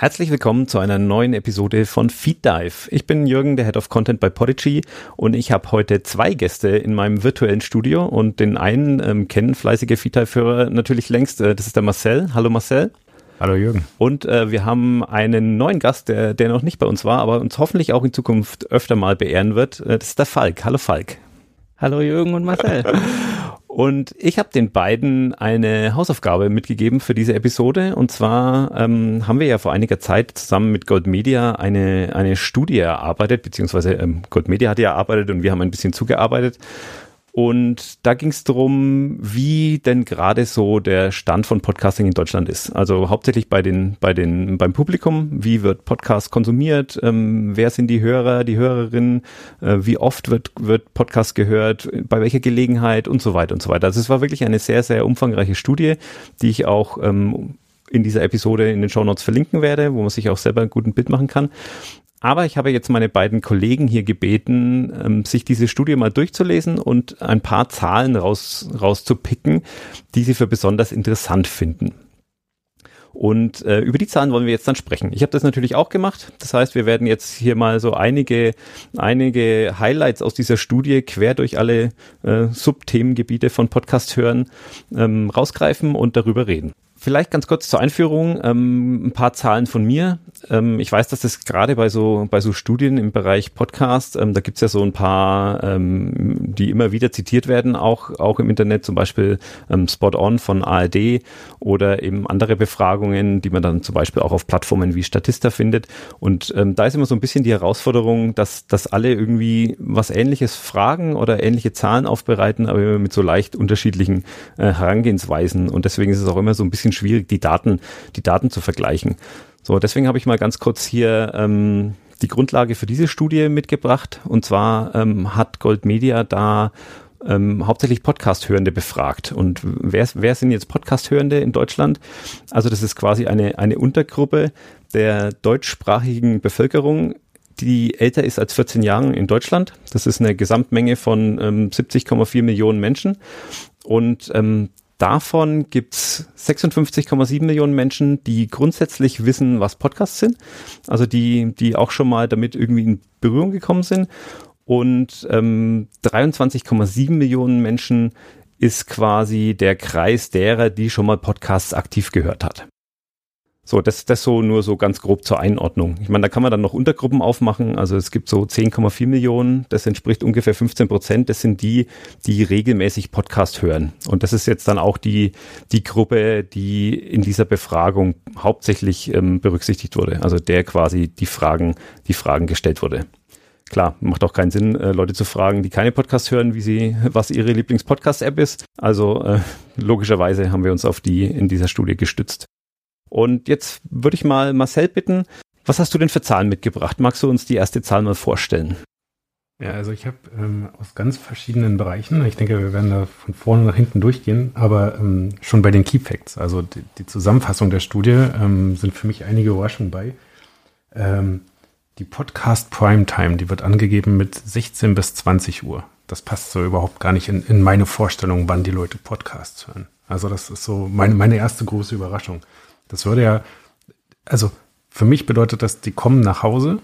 Herzlich willkommen zu einer neuen Episode von Feed Dive. Ich bin Jürgen, der Head of Content bei Podigy und ich habe heute zwei Gäste in meinem virtuellen Studio und den einen ähm, kennen fleißige Feed Dive-Hörer natürlich längst. Äh, das ist der Marcel. Hallo Marcel. Hallo Jürgen. Und äh, wir haben einen neuen Gast, der, der noch nicht bei uns war, aber uns hoffentlich auch in Zukunft öfter mal beehren wird. Äh, das ist der Falk. Hallo Falk. Hallo Jürgen und Marcel. Und ich habe den beiden eine Hausaufgabe mitgegeben für diese Episode. Und zwar ähm, haben wir ja vor einiger Zeit zusammen mit Gold Media eine, eine Studie erarbeitet, beziehungsweise ähm, Gold Media hat ja erarbeitet und wir haben ein bisschen zugearbeitet und da ging es darum, wie denn gerade so der Stand von Podcasting in Deutschland ist. Also hauptsächlich bei den, bei den, beim Publikum. Wie wird Podcast konsumiert? Ähm, wer sind die Hörer, die Hörerinnen? Äh, wie oft wird, wird Podcast gehört? Bei welcher Gelegenheit? Und so weiter und so weiter. Also es war wirklich eine sehr, sehr umfangreiche Studie, die ich auch ähm, in dieser Episode in den Show Notes verlinken werde, wo man sich auch selber ein gutes Bild machen kann. Aber ich habe jetzt meine beiden Kollegen hier gebeten, ähm, sich diese Studie mal durchzulesen und ein paar Zahlen raus, rauszupicken, die sie für besonders interessant finden. Und äh, über die Zahlen wollen wir jetzt dann sprechen. Ich habe das natürlich auch gemacht. Das heißt, wir werden jetzt hier mal so einige, einige Highlights aus dieser Studie quer durch alle äh, Subthemengebiete von Podcast hören ähm, rausgreifen und darüber reden. Vielleicht ganz kurz zur Einführung, ähm, ein paar Zahlen von mir. Ähm, ich weiß, dass das gerade bei so, bei so Studien im Bereich Podcast, ähm, da gibt's ja so ein paar, ähm, die immer wieder zitiert werden, auch, auch im Internet, zum Beispiel ähm, Spot On von ARD oder eben andere Befragungen, die man dann zum Beispiel auch auf Plattformen wie Statista findet. Und ähm, da ist immer so ein bisschen die Herausforderung, dass, dass alle irgendwie was Ähnliches fragen oder ähnliche Zahlen aufbereiten, aber immer mit so leicht unterschiedlichen äh, Herangehensweisen. Und deswegen ist es auch immer so ein bisschen schwierig, die Daten, die Daten zu vergleichen. So, deswegen habe ich mal ganz kurz hier ähm, die Grundlage für diese Studie mitgebracht. Und zwar ähm, hat Gold Media da ähm, hauptsächlich Podcast-Hörende befragt. Und wer, wer sind jetzt Podcast-Hörende in Deutschland? Also das ist quasi eine, eine Untergruppe der deutschsprachigen Bevölkerung, die älter ist als 14 Jahre in Deutschland. Das ist eine Gesamtmenge von ähm, 70,4 Millionen Menschen. Und ähm, Davon gibt's 56,7 Millionen Menschen, die grundsätzlich wissen, was Podcasts sind. Also die, die auch schon mal damit irgendwie in Berührung gekommen sind. Und ähm, 23,7 Millionen Menschen ist quasi der Kreis derer, die schon mal Podcasts aktiv gehört hat. So, das, das so nur so ganz grob zur Einordnung. Ich meine, da kann man dann noch Untergruppen aufmachen. Also es gibt so 10,4 Millionen, das entspricht ungefähr 15 Prozent. Das sind die, die regelmäßig Podcast hören. Und das ist jetzt dann auch die, die Gruppe, die in dieser Befragung hauptsächlich ähm, berücksichtigt wurde. Also der quasi die Fragen, die Fragen gestellt wurde. Klar, macht auch keinen Sinn, äh, Leute zu fragen, die keine Podcast hören, wie sie, was ihre Lieblings-Podcast-App ist. Also äh, logischerweise haben wir uns auf die in dieser Studie gestützt. Und jetzt würde ich mal Marcel bitten, was hast du denn für Zahlen mitgebracht? Magst du uns die erste Zahl mal vorstellen? Ja, also ich habe ähm, aus ganz verschiedenen Bereichen, ich denke, wir werden da von vorne nach hinten durchgehen, aber ähm, schon bei den Key Facts, also die, die Zusammenfassung der Studie, ähm, sind für mich einige Überraschungen bei. Ähm, die Podcast Primetime, die wird angegeben mit 16 bis 20 Uhr. Das passt so überhaupt gar nicht in, in meine Vorstellung, wann die Leute Podcasts hören. Also das ist so meine, meine erste große Überraschung. Das würde ja, also für mich bedeutet das, die kommen nach Hause,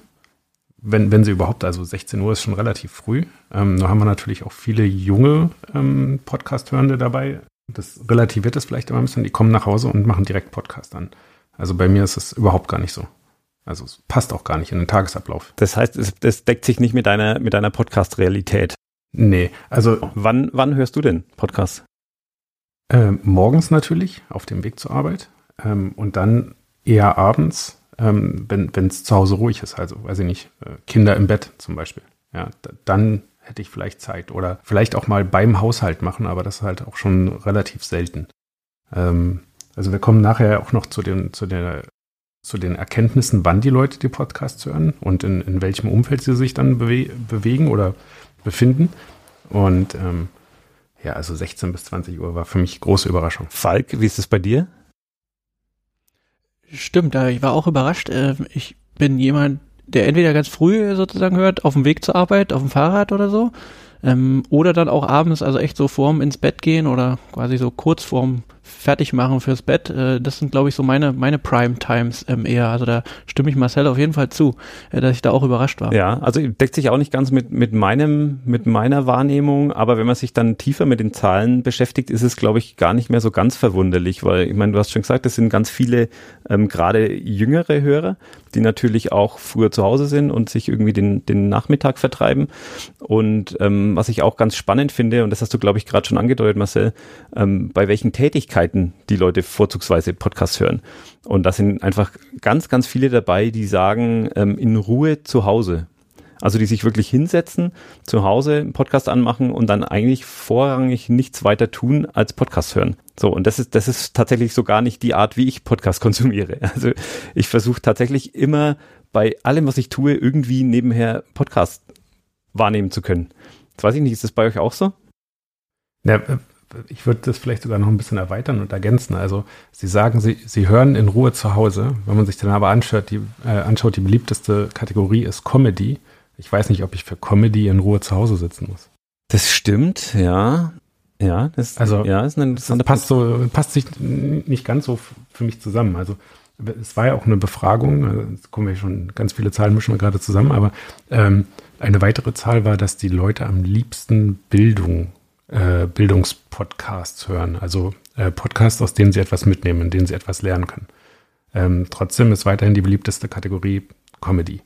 wenn, wenn sie überhaupt, also 16 Uhr ist schon relativ früh. Ähm, nur haben wir natürlich auch viele junge ähm, Podcast-Hörende dabei. Das relativiert das vielleicht immer ein bisschen. Die kommen nach Hause und machen direkt Podcast an. Also bei mir ist es überhaupt gar nicht so. Also es passt auch gar nicht in den Tagesablauf. Das heißt, es, es deckt sich nicht mit deiner, mit deiner Podcast-Realität. Nee, also. Wann, wann hörst du denn Podcast? Äh, morgens natürlich, auf dem Weg zur Arbeit. Ähm, und dann eher abends, ähm, wenn es zu Hause ruhig ist, also weiß ich nicht, äh, Kinder im Bett zum Beispiel. Ja, dann hätte ich vielleicht Zeit. Oder vielleicht auch mal beim Haushalt machen, aber das ist halt auch schon relativ selten. Ähm, also wir kommen nachher auch noch zu den, zu der zu den Erkenntnissen, wann die Leute die Podcasts hören und in, in welchem Umfeld sie sich dann bewe bewegen oder befinden. Und ähm, ja, also 16 bis 20 Uhr war für mich große Überraschung. Falk, wie ist es bei dir? Stimmt, ich war auch überrascht. Äh, ich bin jemand, der entweder ganz früh sozusagen hört, auf dem Weg zur Arbeit, auf dem Fahrrad oder so, ähm, oder dann auch abends, also echt so vorm ins Bett gehen oder quasi so kurz vorm fertig machen fürs Bett. Äh, das sind, glaube ich, so meine, meine Prime Times ähm, eher. Also da stimme ich Marcel auf jeden Fall zu, äh, dass ich da auch überrascht war. Ja, also deckt sich auch nicht ganz mit, mit meinem, mit meiner Wahrnehmung, aber wenn man sich dann tiefer mit den Zahlen beschäftigt, ist es, glaube ich, gar nicht mehr so ganz verwunderlich, weil ich meine, du hast schon gesagt, es sind ganz viele ähm, gerade jüngere Hörer, die natürlich auch früher zu Hause sind und sich irgendwie den, den Nachmittag vertreiben. Und ähm, was ich auch ganz spannend finde, und das hast du, glaube ich, gerade schon angedeutet, Marcel, ähm, bei welchen Tätigkeiten die Leute vorzugsweise Podcasts hören. Und da sind einfach ganz, ganz viele dabei, die sagen, ähm, in Ruhe zu Hause. Also die sich wirklich hinsetzen, zu Hause einen Podcast anmachen und dann eigentlich vorrangig nichts weiter tun als Podcast hören. So, und das ist, das ist tatsächlich so gar nicht die Art, wie ich Podcast konsumiere. Also ich versuche tatsächlich immer bei allem, was ich tue, irgendwie nebenher Podcast wahrnehmen zu können. Das weiß ich nicht, ist das bei euch auch so? Ja, ich würde das vielleicht sogar noch ein bisschen erweitern und ergänzen. Also Sie sagen, Sie, Sie hören in Ruhe zu Hause. Wenn man sich dann aber anschaut, die, äh, anschaut, die beliebteste Kategorie ist Comedy. Ich weiß nicht, ob ich für Comedy in Ruhe zu Hause sitzen muss. Das stimmt, ja. Ja, das, also, ja, ist ein das passt so, passt sich nicht ganz so für mich zusammen. Also es war ja auch eine Befragung, also, jetzt kommen wir schon, ganz viele Zahlen mischen wir gerade zusammen, aber ähm, eine weitere Zahl war, dass die Leute am liebsten Bildung, äh, Bildungspodcasts hören. Also äh, Podcasts, aus denen sie etwas mitnehmen, in denen sie etwas lernen können. Ähm, trotzdem ist weiterhin die beliebteste Kategorie Comedy.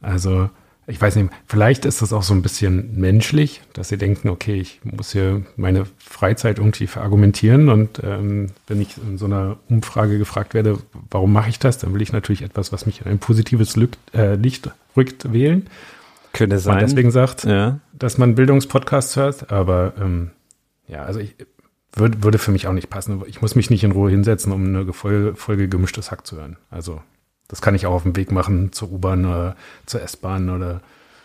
Also ich weiß nicht, vielleicht ist das auch so ein bisschen menschlich, dass sie denken, okay, ich muss hier meine Freizeit irgendwie verargumentieren und ähm, wenn ich in so einer Umfrage gefragt werde, warum mache ich das, dann will ich natürlich etwas, was mich in ein positives Licht, äh, Licht rückt, wählen. Könnte sein. Man deswegen sagt, ja. Dass man Bildungspodcasts hört, aber ähm, ja, also ich würde, würde für mich auch nicht passen. Ich muss mich nicht in Ruhe hinsetzen, um eine Folge, Folge gemischtes Hack zu hören. Also das kann ich auch auf dem Weg machen zur U-Bahn oder zur S-Bahn oder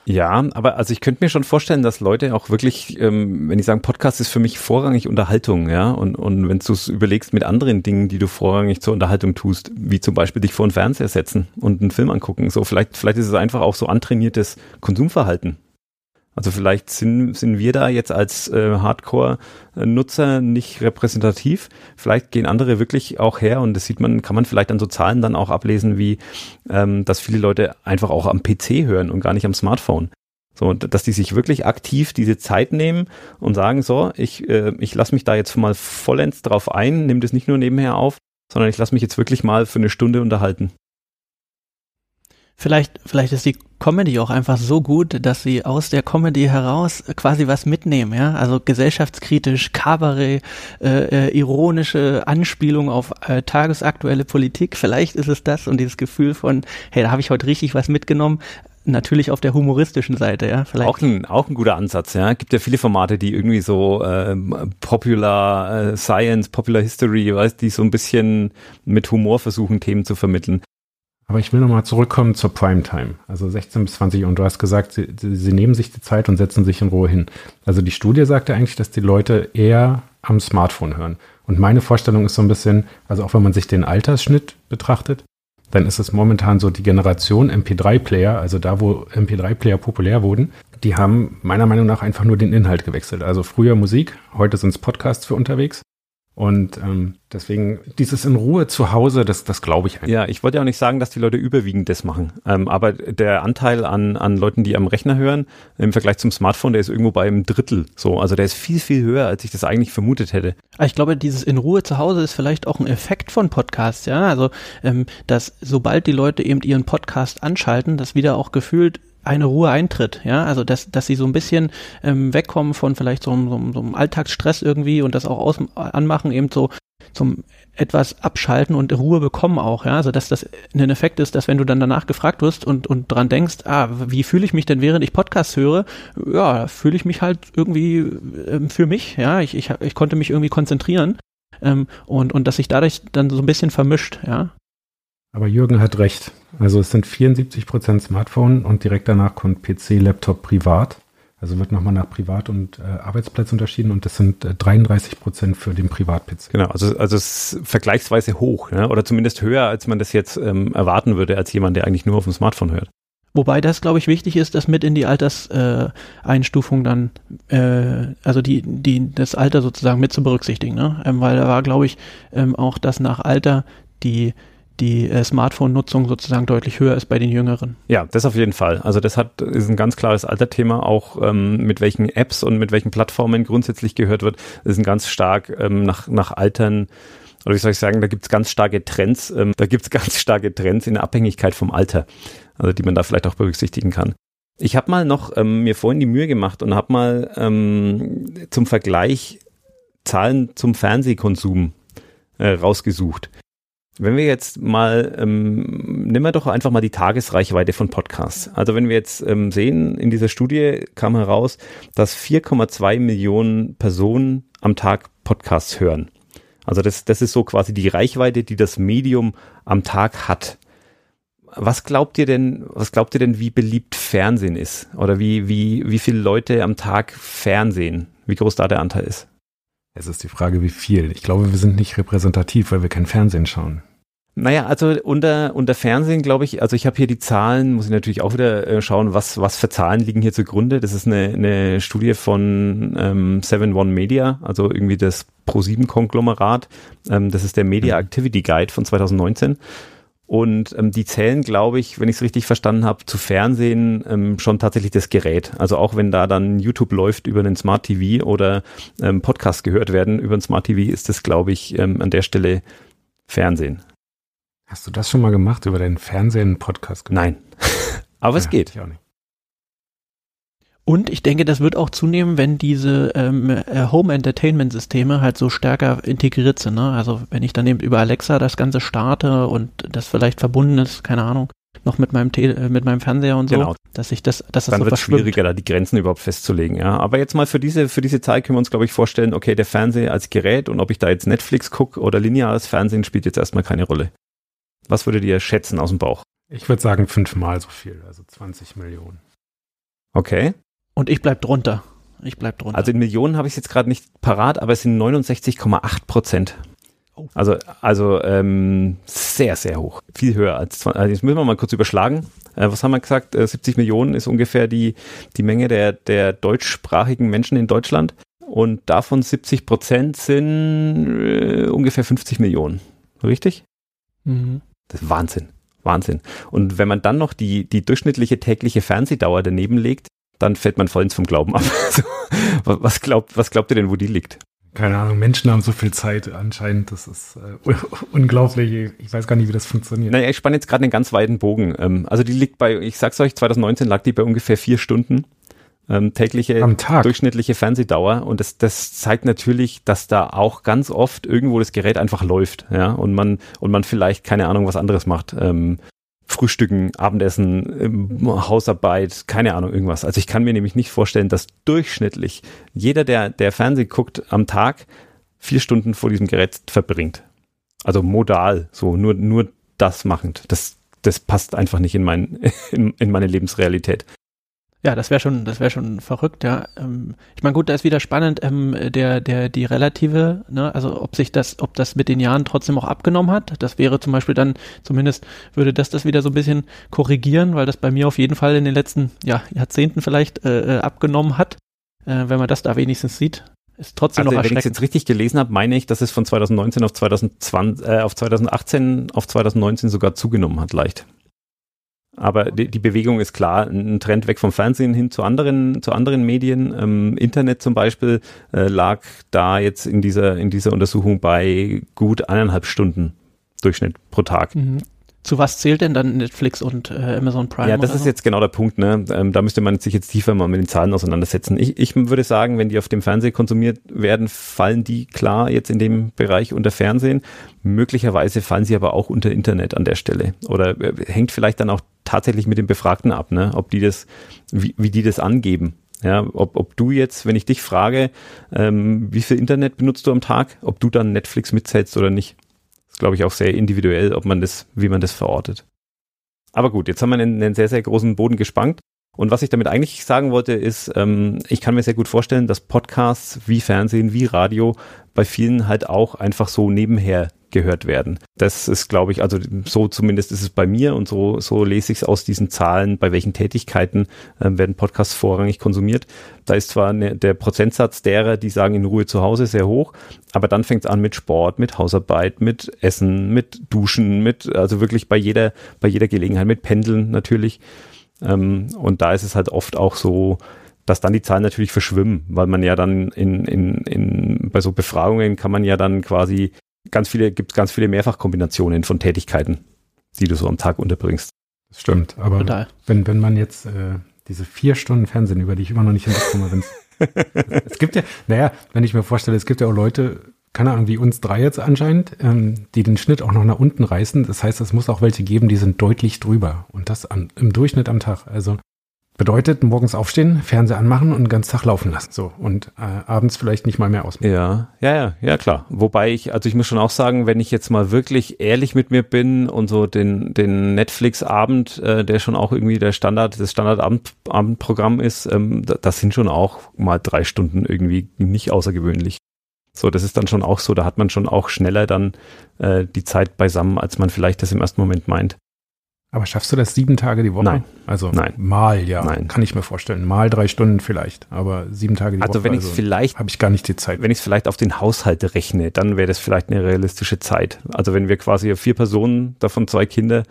ja, aber also ich könnte mir schon vorstellen, dass Leute auch wirklich, ähm, wenn ich sagen, Podcast ist für mich vorrangig Unterhaltung, ja, und, und wenn du es überlegst mit anderen Dingen, die du vorrangig zur Unterhaltung tust, wie zum Beispiel dich vor den Fernseher setzen und einen Film angucken, so vielleicht, vielleicht ist es einfach auch so antrainiertes Konsumverhalten. Also vielleicht sind, sind wir da jetzt als äh, Hardcore-Nutzer nicht repräsentativ. Vielleicht gehen andere wirklich auch her und das sieht man, kann man vielleicht an so Zahlen dann auch ablesen, wie ähm, dass viele Leute einfach auch am PC hören und gar nicht am Smartphone. So, dass die sich wirklich aktiv diese Zeit nehmen und sagen, so, ich, äh, ich lasse mich da jetzt mal vollends drauf ein, nehme das nicht nur nebenher auf, sondern ich lasse mich jetzt wirklich mal für eine Stunde unterhalten. Vielleicht, vielleicht ist die Comedy auch einfach so gut, dass sie aus der Comedy heraus quasi was mitnehmen, ja. Also gesellschaftskritisch, Kabarett, äh, äh, ironische Anspielung auf äh, tagesaktuelle Politik. Vielleicht ist es das und dieses Gefühl von, hey, da habe ich heute richtig was mitgenommen. Natürlich auf der humoristischen Seite, ja. Vielleicht. Auch ein, auch ein guter Ansatz, ja. Gibt ja viele Formate, die irgendwie so äh, Popular Science, Popular History, weißt, die so ein bisschen mit Humor versuchen, Themen zu vermitteln. Aber ich will nochmal zurückkommen zur Primetime. Also 16 bis 20 Uhr. Und du hast gesagt, sie, sie, nehmen sich die Zeit und setzen sich in Ruhe hin. Also die Studie sagte eigentlich, dass die Leute eher am Smartphone hören. Und meine Vorstellung ist so ein bisschen, also auch wenn man sich den Altersschnitt betrachtet, dann ist es momentan so die Generation MP3-Player, also da, wo MP3-Player populär wurden, die haben meiner Meinung nach einfach nur den Inhalt gewechselt. Also früher Musik, heute sind es Podcasts für unterwegs. Und ähm, deswegen dieses in Ruhe zu Hause, das, das glaube ich einfach. Ja, ich wollte ja auch nicht sagen, dass die Leute überwiegend das machen. Ähm, aber der Anteil an, an Leuten, die am Rechner hören, im Vergleich zum Smartphone, der ist irgendwo bei einem Drittel. So, also der ist viel, viel höher, als ich das eigentlich vermutet hätte. Ich glaube, dieses in Ruhe zu Hause ist vielleicht auch ein Effekt von Podcasts, ja. Also, ähm, dass sobald die Leute eben ihren Podcast anschalten, das wieder auch gefühlt eine Ruhe eintritt, ja, also dass, dass sie so ein bisschen ähm, wegkommen von vielleicht so, so, so einem Alltagsstress irgendwie und das auch aus, anmachen, eben so zum etwas abschalten und Ruhe bekommen auch, ja, also dass das ein Effekt ist, dass wenn du dann danach gefragt wirst und, und dran denkst, ah, wie fühle ich mich denn, während ich Podcasts höre, ja, fühle ich mich halt irgendwie ähm, für mich, ja, ich, ich, ich konnte mich irgendwie konzentrieren ähm, und, und dass sich dadurch dann so ein bisschen vermischt, ja. Aber Jürgen hat recht. Also es sind 74 Prozent Smartphone und direkt danach kommt PC, Laptop, Privat. Also wird nochmal nach Privat- und äh, Arbeitsplatz unterschieden und das sind äh, 33 Prozent für den Privat-PC. Genau, also, also es ist vergleichsweise hoch, ja? oder zumindest höher, als man das jetzt ähm, erwarten würde, als jemand, der eigentlich nur auf dem Smartphone hört. Wobei das, glaube ich, wichtig ist, das mit in die Alterseinstufung äh, dann, äh, also die, die, das Alter sozusagen mit zu berücksichtigen, ne? Ähm, weil da war, glaube ich, ähm, auch, dass nach Alter die die äh, Smartphone-Nutzung sozusagen deutlich höher ist bei den Jüngeren. Ja, das auf jeden Fall. Also das hat ist ein ganz klares Alterthema, auch ähm, mit welchen Apps und mit welchen Plattformen grundsätzlich gehört wird, das ist ein ganz stark ähm, nach, nach Altern oder wie soll ich sagen, da gibt es ganz starke Trends, ähm, da gibt es ganz starke Trends in Abhängigkeit vom Alter, also die man da vielleicht auch berücksichtigen kann. Ich habe mal noch ähm, mir vorhin die Mühe gemacht und habe mal ähm, zum Vergleich Zahlen zum Fernsehkonsum äh, rausgesucht. Wenn wir jetzt mal, ähm, nehmen wir doch einfach mal die Tagesreichweite von Podcasts. Also wenn wir jetzt ähm, sehen, in dieser Studie kam heraus, dass 4,2 Millionen Personen am Tag Podcasts hören. Also das, das ist so quasi die Reichweite, die das Medium am Tag hat. Was glaubt ihr denn, was glaubt ihr denn, wie beliebt Fernsehen ist? Oder wie, wie, wie viele Leute am Tag Fernsehen? Wie groß da der Anteil ist? Es ist die Frage, wie viel. Ich glaube, wir sind nicht repräsentativ, weil wir kein Fernsehen schauen. Naja, also unter, unter Fernsehen glaube ich, also ich habe hier die Zahlen, muss ich natürlich auch wieder äh, schauen, was, was für Zahlen liegen hier zugrunde. Das ist eine, eine Studie von ähm, 7-One Media, also irgendwie das Pro7-Konglomerat. Ähm, das ist der Media mhm. Activity Guide von 2019. Und ähm, die zählen, glaube ich, wenn ich es richtig verstanden habe, zu Fernsehen ähm, schon tatsächlich das Gerät. Also auch wenn da dann YouTube läuft über einen Smart TV oder ähm, Podcast gehört werden über ein Smart TV, ist das, glaube ich, ähm, an der Stelle Fernsehen. Hast du das schon mal gemacht, über deinen Fernsehen-Podcast gemacht? Nein. Aber ja, es geht. Ich auch nicht. Und ich denke, das wird auch zunehmen, wenn diese ähm, äh, Home-Entertainment-Systeme halt so stärker integriert sind. Ne? Also wenn ich dann eben über Alexa das Ganze starte und das vielleicht verbunden ist, keine Ahnung, noch mit meinem Tele äh, mit meinem Fernseher und so, genau. dass ich das, dass das dann so wird es schwieriger, da die Grenzen überhaupt festzulegen. Ja, aber jetzt mal für diese für diese Zeit können wir uns glaube ich vorstellen, okay, der Fernseher als Gerät und ob ich da jetzt Netflix gucke oder lineares Fernsehen spielt jetzt erstmal keine Rolle. Was würdet ihr schätzen aus dem Bauch? Ich würde sagen fünfmal so viel, also 20 Millionen. Okay. Und ich bleib drunter. Ich bleib drunter. Also in Millionen habe ich es jetzt gerade nicht parat, aber es sind 69,8 Prozent. Oh. Also, also ähm, sehr, sehr hoch. Viel höher als 20. Also jetzt müssen wir mal kurz überschlagen. Äh, was haben wir gesagt? Äh, 70 Millionen ist ungefähr die, die Menge der, der deutschsprachigen Menschen in Deutschland. Und davon 70 Prozent sind äh, ungefähr 50 Millionen. Richtig? Mhm. Das ist Wahnsinn. Wahnsinn. Und wenn man dann noch die, die durchschnittliche tägliche Fernsehdauer daneben legt, dann fällt man vollends vom Glauben ab. Also, was, glaubt, was glaubt ihr denn, wo die liegt? Keine Ahnung, Menschen haben so viel Zeit anscheinend, das ist äh, unglaublich. Ich weiß gar nicht, wie das funktioniert. Naja, ich spanne jetzt gerade einen ganz weiten Bogen. Ähm, also die liegt bei, ich sag's euch, 2019 lag die bei ungefähr vier Stunden ähm, tägliche durchschnittliche Fernsehdauer und das, das zeigt natürlich, dass da auch ganz oft irgendwo das Gerät einfach läuft, ja, und man und man vielleicht keine Ahnung was anderes macht, ähm, Frühstücken, Abendessen, ähm, Hausarbeit, keine Ahnung irgendwas. Also ich kann mir nämlich nicht vorstellen, dass durchschnittlich jeder, der der Fernsehen guckt, am Tag vier Stunden vor diesem Gerät verbringt. Also modal, so nur nur das machend. Das das passt einfach nicht in mein in, in meine Lebensrealität. Ja, das wäre schon, das wäre schon verrückt, ja. Ähm, ich meine, gut, da ist wieder spannend, ähm, der, der, die relative, ne, also ob sich das, ob das mit den Jahren trotzdem auch abgenommen hat. Das wäre zum Beispiel dann, zumindest würde das das wieder so ein bisschen korrigieren, weil das bei mir auf jeden Fall in den letzten ja, Jahrzehnten vielleicht äh, äh abgenommen hat. Äh, wenn man das da wenigstens sieht, ist trotzdem also, noch erschreckend. Wenn ich es jetzt richtig gelesen habe, meine ich, dass es von 2019 auf 2020, äh, auf 2018 auf 2019 sogar zugenommen hat, leicht. Aber die, die, Bewegung ist klar, ein Trend weg vom Fernsehen hin zu anderen, zu anderen Medien. Ähm, Internet zum Beispiel äh, lag da jetzt in dieser, in dieser Untersuchung bei gut eineinhalb Stunden Durchschnitt pro Tag. Mhm. Zu was zählt denn dann Netflix und äh, Amazon Prime? Ja, das ist so? jetzt genau der Punkt. Ne? Ähm, da müsste man sich jetzt tiefer mal mit den Zahlen auseinandersetzen. Ich, ich würde sagen, wenn die auf dem Fernsehen konsumiert werden, fallen die klar jetzt in dem Bereich unter Fernsehen. Möglicherweise fallen sie aber auch unter Internet an der Stelle. Oder äh, hängt vielleicht dann auch tatsächlich mit den Befragten ab, ne? ob die das, wie, wie die das angeben. Ja, ob, ob du jetzt, wenn ich dich frage, ähm, wie viel Internet benutzt du am Tag, ob du dann Netflix mitzählst oder nicht glaube ich, auch sehr individuell, ob man das, wie man das verortet. Aber gut, jetzt haben wir einen, einen sehr, sehr großen Boden gespannt. Und was ich damit eigentlich sagen wollte, ist, ähm, ich kann mir sehr gut vorstellen, dass Podcasts wie Fernsehen, wie Radio bei vielen halt auch einfach so nebenher gehört werden. Das ist, glaube ich, also so zumindest ist es bei mir und so, so lese ich es aus diesen Zahlen, bei welchen Tätigkeiten äh, werden Podcasts vorrangig konsumiert. Da ist zwar ne, der Prozentsatz derer, die sagen in Ruhe zu Hause, sehr hoch, aber dann fängt es an mit Sport, mit Hausarbeit, mit Essen, mit Duschen, mit, also wirklich bei jeder, bei jeder Gelegenheit, mit Pendeln natürlich. Ähm, und da ist es halt oft auch so, dass dann die Zahlen natürlich verschwimmen, weil man ja dann in, in, in, bei so Befragungen kann man ja dann quasi ganz viele, gibt es ganz viele Mehrfachkombinationen von Tätigkeiten, die du so am Tag unterbringst. Das stimmt, aber Total. wenn, wenn man jetzt äh, diese vier Stunden Fernsehen, über die ich immer noch nicht hinbekomme, wenn es gibt ja, naja, wenn ich mir vorstelle, es gibt ja auch Leute, keine Ahnung, wie uns drei jetzt anscheinend, ähm, die den Schnitt auch noch nach unten reißen. Das heißt, es muss auch welche geben, die sind deutlich drüber. Und das an, im Durchschnitt am Tag. Also Bedeutet, morgens aufstehen, Fernseher anmachen und den ganzen Tag laufen lassen. So. Und äh, abends vielleicht nicht mal mehr ausmachen. Ja, ja, ja, ja, klar. Wobei ich, also ich muss schon auch sagen, wenn ich jetzt mal wirklich ehrlich mit mir bin und so den, den Netflix-Abend, äh, der schon auch irgendwie der Standard, das Standard-Abendprogramm ist, ähm, das sind schon auch mal drei Stunden irgendwie nicht außergewöhnlich. So, das ist dann schon auch so, da hat man schon auch schneller dann äh, die Zeit beisammen, als man vielleicht das im ersten Moment meint. Aber schaffst du das sieben Tage die Woche? Nein. Also Nein. mal, ja. Nein. Kann ich mir vorstellen. Mal drei Stunden vielleicht, aber sieben Tage die also Woche. Wenn also vielleicht habe ich gar nicht die Zeit. Wenn ich es vielleicht auf den Haushalt rechne, dann wäre das vielleicht eine realistische Zeit. Also wenn wir quasi vier Personen, davon zwei Kinder,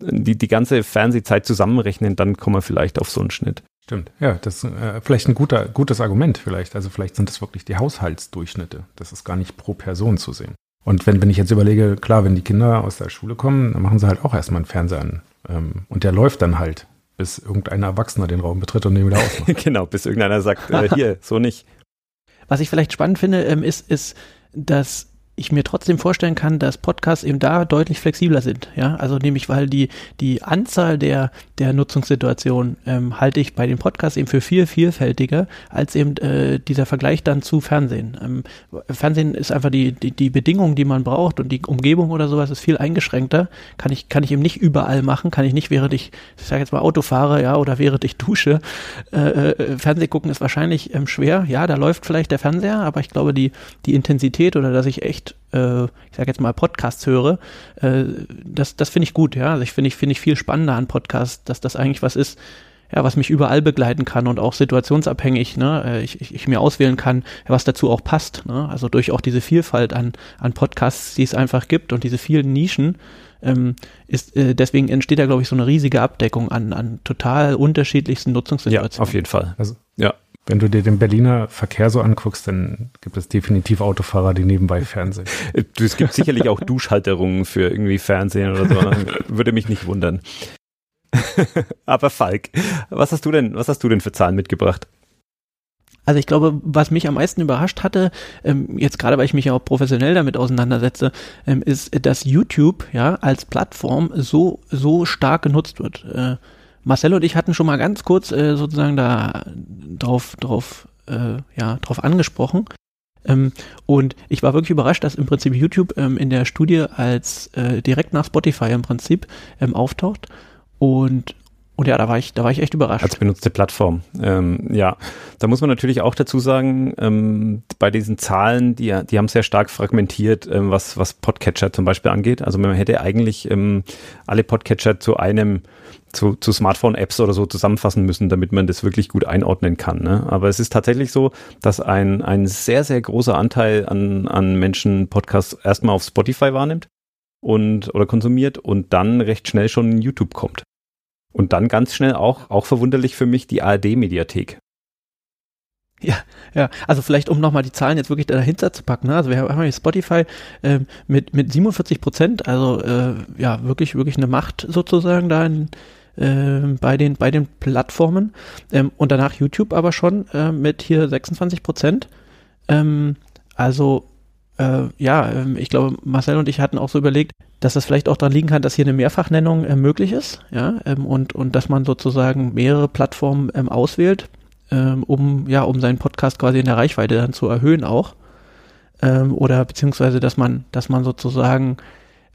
die die ganze Fernsehzeit zusammenrechnen, dann kommen wir vielleicht auf so einen Schnitt. Stimmt. Ja, das ist äh, vielleicht ein guter, gutes Argument vielleicht. Also vielleicht sind das wirklich die Haushaltsdurchschnitte. Das ist gar nicht pro Person zu sehen. Und wenn, wenn ich jetzt überlege, klar, wenn die Kinder aus der Schule kommen, dann machen sie halt auch erstmal einen Fernseher an. Ähm, und der läuft dann halt, bis irgendein Erwachsener den Raum betritt und den wieder ausmacht. genau, bis irgendeiner sagt, äh, hier, so nicht. Was ich vielleicht spannend finde, ähm, ist, ist, dass ich mir trotzdem vorstellen kann, dass Podcasts eben da deutlich flexibler sind. Ja, also nämlich, weil die, die Anzahl der, der Nutzungssituationen ähm, halte ich bei den Podcasts eben für viel vielfältiger als eben äh, dieser Vergleich dann zu Fernsehen. Ähm, Fernsehen ist einfach die, die, die Bedingung, die man braucht und die Umgebung oder sowas ist viel eingeschränkter. Kann ich, kann ich eben nicht überall machen, kann ich nicht, während ich, ich sage jetzt mal Auto fahre, ja, oder während ich dusche. Äh, äh, Fernsehen gucken ist wahrscheinlich ähm, schwer. Ja, da läuft vielleicht der Fernseher, aber ich glaube, die, die Intensität oder dass ich echt äh, ich sage jetzt mal Podcasts höre, äh, das, das finde ich gut, ja. Also ich finde ich, finde ich viel spannender an Podcasts, dass das eigentlich was ist, ja, was mich überall begleiten kann und auch situationsabhängig, ne, äh, ich, ich, ich mir auswählen kann, was dazu auch passt, ne? Also durch auch diese Vielfalt an, an Podcasts, die es einfach gibt und diese vielen Nischen, ähm, ist, äh, deswegen entsteht da, glaube ich, so eine riesige Abdeckung an, an total unterschiedlichsten Nutzungssituationen. Ja, auf jeden Fall. Also. Wenn du dir den Berliner Verkehr so anguckst, dann gibt es definitiv Autofahrer, die nebenbei Fernsehen. Es gibt sicherlich auch Duschhalterungen für irgendwie Fernsehen oder so. Würde mich nicht wundern. Aber Falk, was hast du denn, was hast du denn für Zahlen mitgebracht? Also ich glaube, was mich am meisten überrascht hatte, ähm, jetzt gerade weil ich mich auch professionell damit auseinandersetze, ähm, ist, dass YouTube ja als Plattform so so stark genutzt wird. Marcel und ich hatten schon mal ganz kurz äh, sozusagen da drauf, drauf, äh, ja, drauf angesprochen. Ähm, und ich war wirklich überrascht, dass im Prinzip YouTube ähm, in der Studie als äh, direkt nach Spotify im Prinzip ähm, auftaucht. Und und ja, da war ich, da war ich echt überrascht. Als benutzte Plattform. Ähm, ja, da muss man natürlich auch dazu sagen, ähm, bei diesen Zahlen, die, die haben sehr stark fragmentiert, ähm, was, was Podcatcher zum Beispiel angeht. Also man hätte eigentlich ähm, alle Podcatcher zu einem zu, zu Smartphone-Apps oder so zusammenfassen müssen, damit man das wirklich gut einordnen kann. Ne? Aber es ist tatsächlich so, dass ein, ein sehr, sehr großer Anteil an, an Menschen Podcasts erstmal auf Spotify wahrnimmt und oder konsumiert und dann recht schnell schon in YouTube kommt. Und dann ganz schnell auch, auch verwunderlich für mich, die ARD-Mediathek. Ja, ja, also vielleicht um nochmal die Zahlen jetzt wirklich dahinter zu packen. Ne? Also wir haben hier Spotify äh, mit, mit 47 Prozent, also äh, ja, wirklich, wirklich eine Macht sozusagen da in, äh, bei, den, bei den Plattformen. Ähm, und danach YouTube aber schon äh, mit hier 26 Prozent. Ähm, also äh, ja, ähm, ich glaube, Marcel und ich hatten auch so überlegt, dass das vielleicht auch daran liegen kann, dass hier eine Mehrfachnennung äh, möglich ist, ja, ähm, und, und dass man sozusagen mehrere Plattformen ähm, auswählt, ähm, um, ja, um seinen Podcast quasi in der Reichweite dann zu erhöhen auch. Ähm, oder beziehungsweise, dass man, dass man sozusagen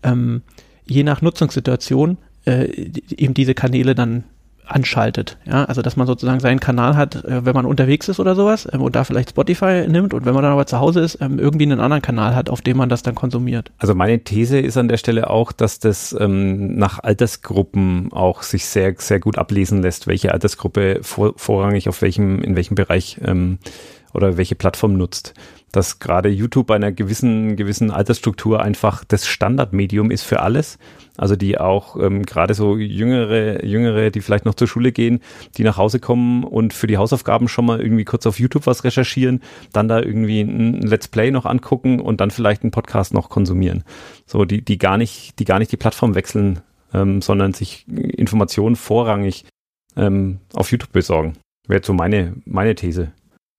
ähm, je nach Nutzungssituation äh, eben diese Kanäle dann anschaltet. Ja, also dass man sozusagen seinen Kanal hat, äh, wenn man unterwegs ist oder sowas ähm, und da vielleicht Spotify nimmt und wenn man dann aber zu Hause ist, ähm, irgendwie einen anderen Kanal hat, auf dem man das dann konsumiert. Also meine These ist an der Stelle auch, dass das ähm, nach Altersgruppen auch sich sehr, sehr gut ablesen lässt, welche Altersgruppe vor, vorrangig auf welchem, in welchem Bereich ähm, oder welche Plattform nutzt dass gerade YouTube bei einer gewissen, gewissen Altersstruktur einfach das Standardmedium ist für alles. Also die auch ähm, gerade so jüngere, jüngere, die vielleicht noch zur Schule gehen, die nach Hause kommen und für die Hausaufgaben schon mal irgendwie kurz auf YouTube was recherchieren, dann da irgendwie ein Let's Play noch angucken und dann vielleicht einen Podcast noch konsumieren. So, die, die gar nicht, die gar nicht die Plattform wechseln, ähm, sondern sich Informationen vorrangig ähm, auf YouTube besorgen. Wäre so meine, meine These.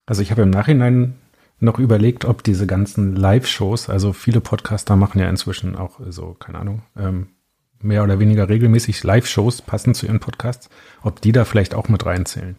Also ich habe im Nachhinein noch überlegt, ob diese ganzen Live-Shows, also viele Podcaster machen ja inzwischen auch so, keine Ahnung, ähm, mehr oder weniger regelmäßig Live-Shows passend zu ihren Podcasts, ob die da vielleicht auch mit reinzählen.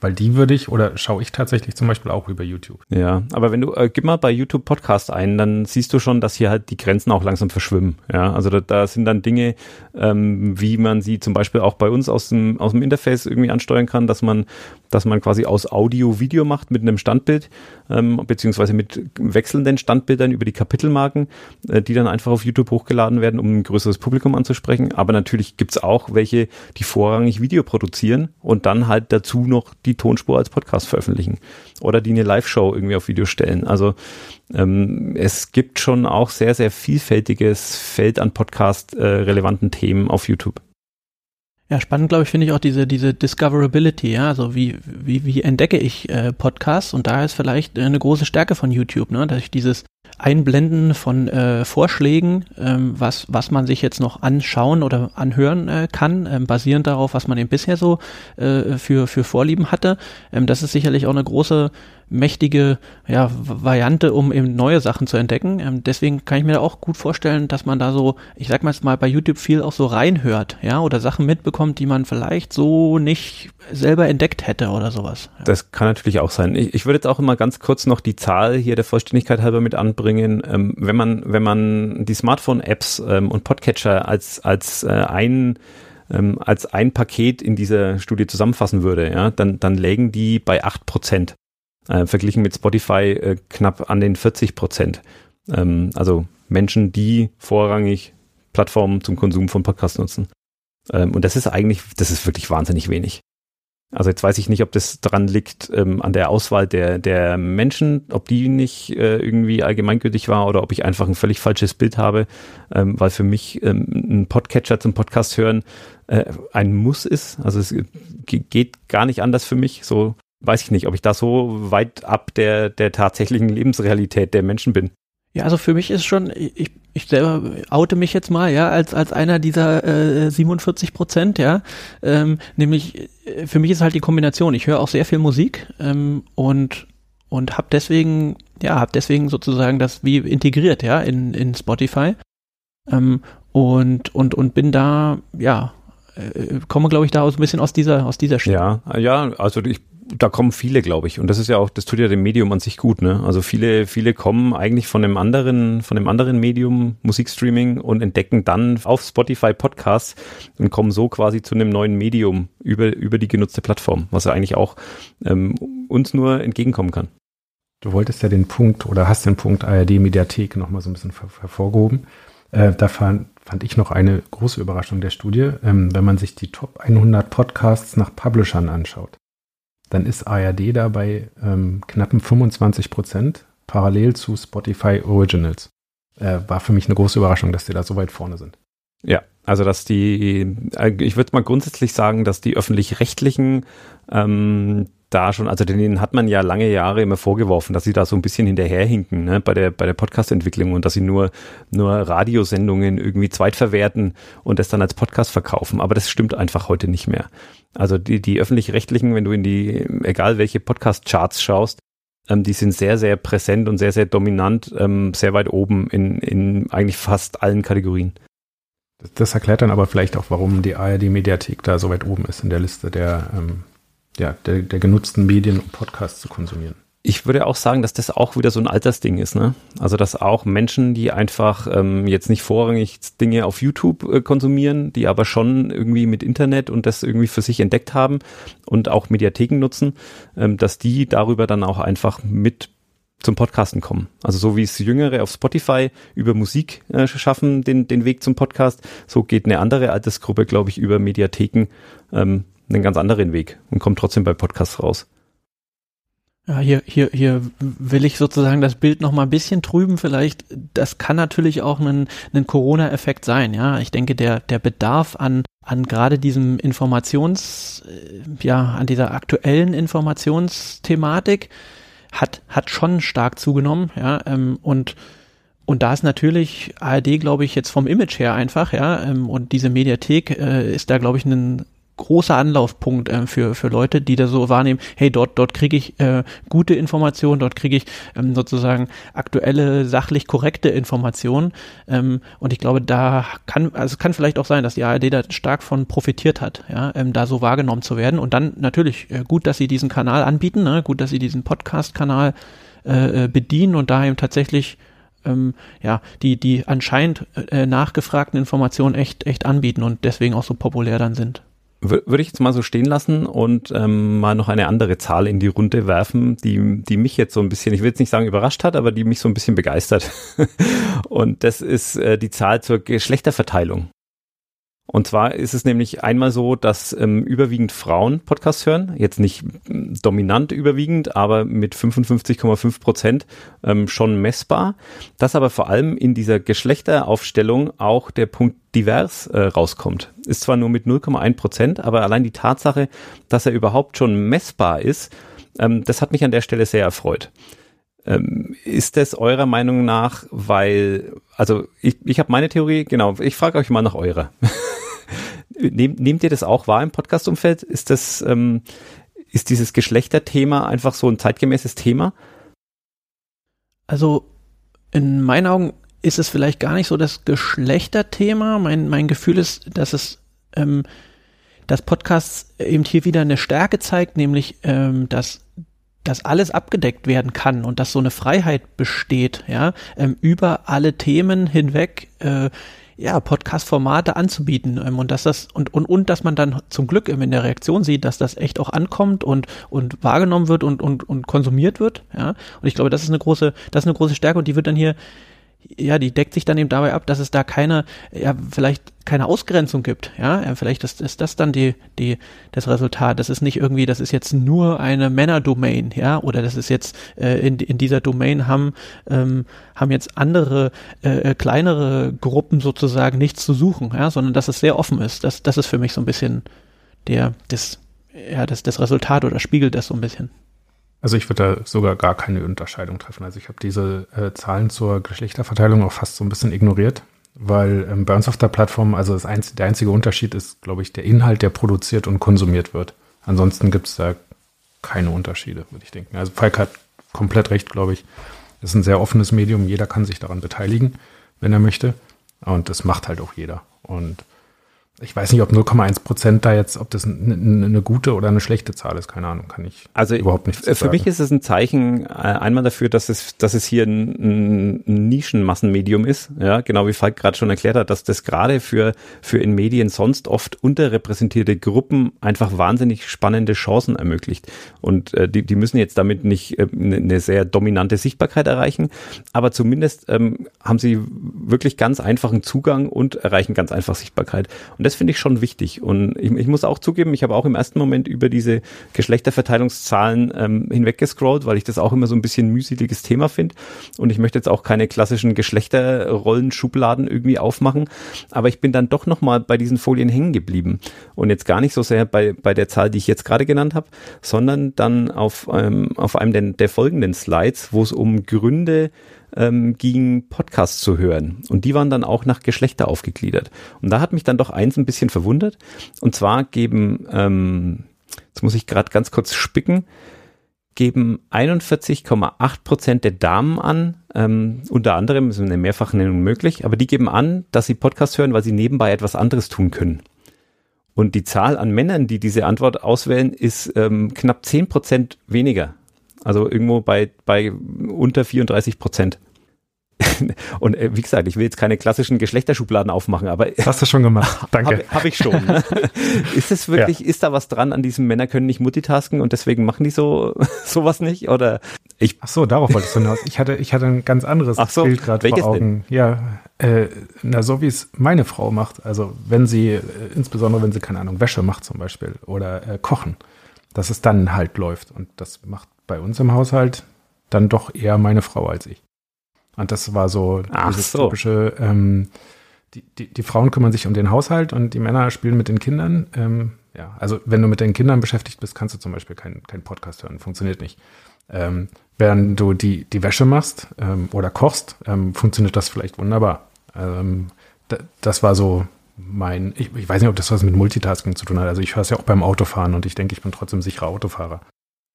Weil die würde ich oder schaue ich tatsächlich zum Beispiel auch über YouTube. Ja, aber wenn du, äh, gib mal bei YouTube Podcast ein, dann siehst du schon, dass hier halt die Grenzen auch langsam verschwimmen. Ja, also da, da sind dann Dinge, ähm, wie man sie zum Beispiel auch bei uns aus dem, aus dem Interface irgendwie ansteuern kann, dass man, dass man quasi aus Audio Video macht mit einem Standbild, ähm, beziehungsweise mit wechselnden Standbildern über die Kapitelmarken, äh, die dann einfach auf YouTube hochgeladen werden, um ein größeres Publikum anzusprechen. Aber natürlich gibt's auch welche, die vorrangig Video produzieren und dann halt dazu noch die die Tonspur als Podcast veröffentlichen oder die eine Live-Show irgendwie auf Video stellen. Also ähm, es gibt schon auch sehr, sehr vielfältiges Feld an Podcast-relevanten äh, Themen auf YouTube. Ja, spannend, glaube ich, finde ich auch diese, diese Discoverability, ja, also wie, wie, wie entdecke ich äh, Podcasts und da ist vielleicht eine große Stärke von YouTube, ne, dass ich dieses Einblenden von äh, Vorschlägen, ähm, was, was man sich jetzt noch anschauen oder anhören äh, kann, ähm, basierend darauf, was man eben bisher so äh, für, für Vorlieben hatte. Ähm, das ist sicherlich auch eine große mächtige ja, Variante, um eben neue Sachen zu entdecken. Ähm, deswegen kann ich mir auch gut vorstellen, dass man da so, ich sag mal jetzt mal bei YouTube viel auch so reinhört, ja, oder Sachen mitbekommt, die man vielleicht so nicht selber entdeckt hätte oder sowas. Ja. Das kann natürlich auch sein. Ich, ich würde jetzt auch immer ganz kurz noch die Zahl hier der Vollständigkeit halber mit anbringen. Ähm, wenn man, wenn man die Smartphone-Apps ähm, und Podcatcher als, als äh, ein ähm, als ein Paket in dieser Studie zusammenfassen würde, ja, dann, dann lägen die bei acht Prozent äh, verglichen mit Spotify äh, knapp an den 40 Prozent. Ähm, also Menschen, die vorrangig Plattformen zum Konsum von Podcasts nutzen. Ähm, und das ist eigentlich, das ist wirklich wahnsinnig wenig. Also jetzt weiß ich nicht, ob das dran liegt ähm, an der Auswahl der, der Menschen, ob die nicht äh, irgendwie allgemeingültig war oder ob ich einfach ein völlig falsches Bild habe, ähm, weil für mich ähm, ein Podcatcher zum Podcast hören äh, ein Muss ist. Also es geht gar nicht anders für mich. So weiß ich nicht, ob ich da so weit ab der, der tatsächlichen Lebensrealität der Menschen bin. Ja, also für mich ist schon, ich, ich selber oute mich jetzt mal, ja, als, als einer dieser äh, 47 Prozent, ja. Ähm, nämlich, äh, für mich ist halt die Kombination. Ich höre auch sehr viel Musik ähm, und, und habe deswegen, ja, habe deswegen sozusagen das wie integriert, ja, in, in Spotify. Ähm, und, und, und bin da, ja, äh, komme, glaube ich, da aus, ein bisschen aus dieser, aus dieser Stimme. Ja, ja, also ich da kommen viele, glaube ich. Und das ist ja auch, das tut ja dem Medium an sich gut, ne? Also viele, viele kommen eigentlich von einem anderen, von einem anderen Medium, Musikstreaming, und entdecken dann auf Spotify Podcasts und kommen so quasi zu einem neuen Medium über, über die genutzte Plattform, was ja eigentlich auch ähm, uns nur entgegenkommen kann. Du wolltest ja den Punkt oder hast den Punkt ARD-Mediathek nochmal so ein bisschen hervorgehoben. Äh, da fand, fand ich noch eine große Überraschung der Studie, ähm, wenn man sich die Top 100 Podcasts nach Publishern anschaut dann ist ARD da bei ähm, knappen 25 Prozent, parallel zu Spotify Originals. Äh, war für mich eine große Überraschung, dass die da so weit vorne sind. Ja, also dass die, äh, ich würde mal grundsätzlich sagen, dass die öffentlich-rechtlichen ähm, da schon, also denen hat man ja lange Jahre immer vorgeworfen, dass sie da so ein bisschen hinterherhinken ne, bei der bei der Podcast-Entwicklung und dass sie nur nur Radiosendungen irgendwie zweitverwerten und das dann als Podcast verkaufen. Aber das stimmt einfach heute nicht mehr. Also die die öffentlich-rechtlichen, wenn du in die egal welche Podcast-Charts schaust, ähm, die sind sehr sehr präsent und sehr sehr dominant, ähm, sehr weit oben in in eigentlich fast allen Kategorien. Das, erklärt dann aber vielleicht auch, warum die ARD-Mediathek da so weit oben ist in der Liste der ähm, ja, der, der genutzten Medien, um Podcasts zu konsumieren. ich würde auch sagen, dass das auch wieder so ein Altersding ist, ne? Also dass auch Menschen, die einfach ähm, jetzt nicht vorrangig Dinge auf YouTube äh, konsumieren, die aber schon irgendwie mit Internet und das irgendwie für sich entdeckt haben und auch Mediatheken nutzen, ähm, dass die darüber dann auch einfach mit zum Podcasten kommen. Also so wie es Jüngere auf Spotify über Musik äh, schaffen, den, den Weg zum Podcast, so geht eine andere Altersgruppe, glaube ich, über Mediatheken ähm, einen ganz anderen Weg und kommt trotzdem bei Podcasts raus. Ja, hier, hier, hier will ich sozusagen das Bild noch mal ein bisschen trüben vielleicht. Das kann natürlich auch ein, ein Corona-Effekt sein, ja. Ich denke, der, der Bedarf an, an gerade diesem Informations, äh, ja, an dieser aktuellen Informationsthematik hat, hat schon stark zugenommen, ja, ähm, und, und da ist natürlich ARD, glaube ich, jetzt vom Image her einfach, ja, ähm, und diese Mediathek äh, ist da, glaube ich, ein großer Anlaufpunkt äh, für, für Leute, die da so wahrnehmen, hey, dort, dort kriege ich äh, gute Informationen, dort kriege ich ähm, sozusagen aktuelle, sachlich korrekte Informationen. Ähm, und ich glaube, da kann, also es kann vielleicht auch sein, dass die ARD da stark von profitiert hat, ja, ähm, da so wahrgenommen zu werden. Und dann natürlich äh, gut, dass sie diesen Kanal anbieten, ne? gut, dass sie diesen Podcast-Kanal äh, äh bedienen und da eben tatsächlich ähm, ja, die, die anscheinend äh, nachgefragten Informationen echt, echt anbieten und deswegen auch so populär dann sind. Würde ich jetzt mal so stehen lassen und ähm, mal noch eine andere Zahl in die Runde werfen, die, die mich jetzt so ein bisschen, ich will jetzt nicht sagen überrascht hat, aber die mich so ein bisschen begeistert. und das ist äh, die Zahl zur Geschlechterverteilung. Und zwar ist es nämlich einmal so, dass ähm, überwiegend Frauen Podcasts hören, jetzt nicht dominant überwiegend, aber mit 55,5 Prozent ähm, schon messbar. Dass aber vor allem in dieser Geschlechteraufstellung auch der Punkt divers äh, rauskommt. Ist zwar nur mit 0,1 Prozent, aber allein die Tatsache, dass er überhaupt schon messbar ist, ähm, das hat mich an der Stelle sehr erfreut. Ähm, ist das eurer Meinung nach, weil, also ich, ich habe meine Theorie, genau, ich frage euch mal nach eurer. Nehm, nehmt ihr das auch wahr im Podcast-Umfeld? Ist das, ähm, ist dieses Geschlechterthema einfach so ein zeitgemäßes Thema? Also in meinen Augen ist es vielleicht gar nicht so das Geschlechterthema. Mein, mein Gefühl ist, dass es ähm, dass Podcasts eben hier wieder eine Stärke zeigt, nämlich ähm, dass dass alles abgedeckt werden kann und dass so eine Freiheit besteht, ja, ähm, über alle Themen hinweg äh, ja, Podcast-Formate anzubieten ähm, und dass das und, und, und dass man dann zum Glück in der Reaktion sieht, dass das echt auch ankommt und, und wahrgenommen wird und, und, und konsumiert wird. Ja. Und ich glaube, das ist eine große, das ist eine große Stärke und die wird dann hier ja, die deckt sich dann eben dabei ab, dass es da keine, ja, vielleicht keine Ausgrenzung gibt, ja, vielleicht ist, ist das dann die, die, das Resultat. Das ist nicht irgendwie, das ist jetzt nur eine Männerdomain, ja, oder das ist jetzt äh, in, in dieser Domain haben, ähm, haben jetzt andere äh, äh, kleinere Gruppen sozusagen nichts zu suchen, ja, sondern dass es sehr offen ist. Das, das ist für mich so ein bisschen der, das, ja, das, das Resultat oder spiegelt das so ein bisschen. Also ich würde da sogar gar keine Unterscheidung treffen. Also ich habe diese äh, Zahlen zur Geschlechterverteilung auch fast so ein bisschen ignoriert, weil ähm, bei uns auf der Plattform, also das einz der einzige Unterschied ist, glaube ich, der Inhalt, der produziert und konsumiert wird. Ansonsten gibt es da keine Unterschiede, würde ich denken. Also Falk hat komplett recht, glaube ich. Es ist ein sehr offenes Medium, jeder kann sich daran beteiligen, wenn er möchte. Und das macht halt auch jeder. Und ich weiß nicht, ob 0,1 Prozent da jetzt, ob das eine, gute oder eine schlechte Zahl ist, keine Ahnung, kann ich also überhaupt nicht sagen. Für mich ist es ein Zeichen äh, einmal dafür, dass es, dass es hier ein, ein Nischenmassenmedium ist, ja, genau wie Falk gerade schon erklärt hat, dass das gerade für, für in Medien sonst oft unterrepräsentierte Gruppen einfach wahnsinnig spannende Chancen ermöglicht. Und äh, die, die müssen jetzt damit nicht äh, eine sehr dominante Sichtbarkeit erreichen, aber zumindest ähm, haben sie wirklich ganz einfachen Zugang und erreichen ganz einfach Sichtbarkeit. Und das finde ich schon wichtig. Und ich, ich, muss auch zugeben, ich habe auch im ersten Moment über diese Geschlechterverteilungszahlen ähm, hinweggescrollt, weil ich das auch immer so ein bisschen mühseliges Thema finde. Und ich möchte jetzt auch keine klassischen Geschlechterrollen-Schubladen irgendwie aufmachen. Aber ich bin dann doch nochmal bei diesen Folien hängen geblieben. Und jetzt gar nicht so sehr bei, bei der Zahl, die ich jetzt gerade genannt habe, sondern dann auf, ähm, auf einem der, der folgenden Slides, wo es um Gründe ähm, ging, Podcasts zu hören. Und die waren dann auch nach Geschlechter aufgegliedert. Und da hat mich dann doch eins ein bisschen verwundert. Und zwar geben, ähm, jetzt muss ich gerade ganz kurz spicken, geben 41,8 Prozent der Damen an, ähm, unter anderem ist eine Mehrfachnennung möglich, aber die geben an, dass sie Podcasts hören, weil sie nebenbei etwas anderes tun können. Und die Zahl an Männern, die diese Antwort auswählen, ist ähm, knapp 10 Prozent weniger. Also irgendwo bei, bei unter 34 Prozent. Und äh, wie gesagt, ich will jetzt keine klassischen Geschlechterschubladen aufmachen, aber. Hast du schon gemacht. Danke. Habe hab ich schon. ist es wirklich, ja. ist da was dran an diesem Männer können nicht multitasken und deswegen machen die so sowas nicht? Oder ich. Ach so, darauf wolltest du hinaus. Ich hatte, ich hatte ein ganz anderes Ach so, Bild gerade vor Augen. Denn? Ja, äh, na, so wie es meine Frau macht. Also wenn sie, äh, insbesondere wenn sie, keine Ahnung, Wäsche macht zum Beispiel oder äh, kochen, dass es dann halt läuft. Und das macht bei uns im Haushalt dann doch eher meine Frau als ich. Und das war so Ach dieses so. typische, ähm, die, die, die Frauen kümmern sich um den Haushalt und die Männer spielen mit den Kindern. Ähm, ja, also wenn du mit den Kindern beschäftigt bist, kannst du zum Beispiel keinen kein Podcast hören. Funktioniert nicht. Ähm, während du die, die Wäsche machst ähm, oder kochst, ähm, funktioniert das vielleicht wunderbar. Ähm, das war so mein, ich, ich weiß nicht, ob das was mit Multitasking zu tun hat. Also ich höre es ja auch beim Autofahren und ich denke, ich bin trotzdem sicherer Autofahrer.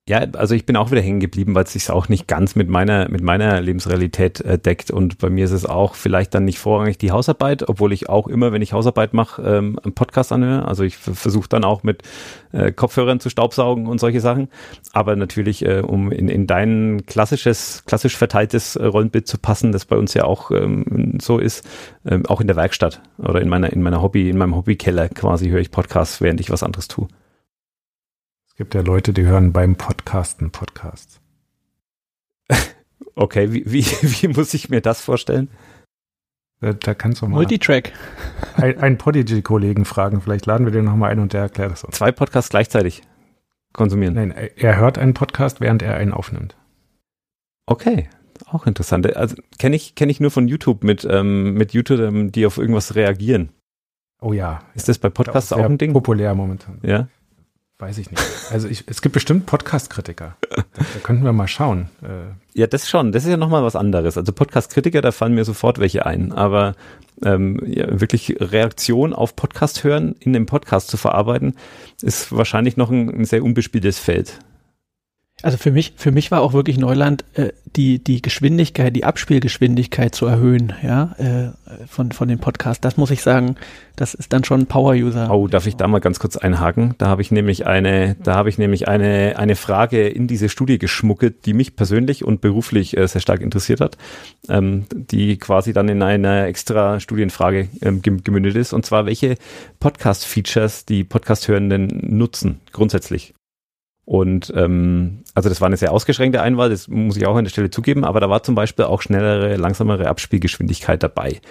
Ja, also ich bin auch wieder hängen geblieben, weil es sich auch nicht ganz mit meiner mit meiner Lebensrealität äh, deckt und bei mir ist es auch vielleicht dann nicht vorrangig die Hausarbeit, obwohl ich auch immer, wenn ich Hausarbeit mache, ähm, einen Podcast anhöre. Also ich versuche dann auch mit äh, Kopfhörern zu staubsaugen und solche Sachen. Aber natürlich, äh, um in, in dein klassisches klassisch verteiltes äh, Rollenbild zu passen, das bei uns ja auch ähm, so ist, ähm, auch in der Werkstatt oder in meiner in meiner Hobby in meinem Hobbykeller quasi höre ich Podcasts, während ich was anderes tue. Es gibt ja Leute, die hören beim Podcasten Podcasts. Okay, wie, wie, wie muss ich mir das vorstellen? Da, da kannst du mal Multitrack. Ein, einen Podigy-Kollegen fragen. Vielleicht laden wir den nochmal ein und der erklärt es uns. Zwei Podcasts gleichzeitig konsumieren. Nein, er hört einen Podcast, während er einen aufnimmt. Okay, auch interessant. Also kenne ich, kenn ich nur von YouTube mit, ähm, mit YouTube, die auf irgendwas reagieren. Oh ja. Ist das bei Podcasts auch ein Ding? Populär momentan. Ja. Weiß ich nicht. Also ich, es gibt bestimmt Podcast-Kritiker. Da, da, könnten wir mal schauen. Äh. Ja, das schon. Das ist ja nochmal was anderes. Also Podcast-Kritiker, da fallen mir sofort welche ein. Aber ähm, ja, wirklich Reaktion auf Podcast hören, in dem Podcast zu verarbeiten, ist wahrscheinlich noch ein, ein sehr unbespieltes Feld. Also für mich, für mich war auch wirklich Neuland, äh, die, die Geschwindigkeit, die Abspielgeschwindigkeit zu erhöhen, ja, äh, von, von dem Podcast. Das muss ich sagen, das ist dann schon ein Power-User. Oh, darf ich da mal ganz kurz einhaken? Da habe ich nämlich eine, da habe ich nämlich eine, eine Frage in diese Studie geschmuggelt, die mich persönlich und beruflich äh, sehr stark interessiert hat, ähm, die quasi dann in einer extra Studienfrage ähm, gemündet ist. Und zwar, welche Podcast-Features die Podcast-Hörenden nutzen, grundsätzlich. Und ähm, also das war eine sehr ausgeschränkte Einwahl, das muss ich auch an der Stelle zugeben, aber da war zum Beispiel auch schnellere, langsamere Abspielgeschwindigkeit dabei.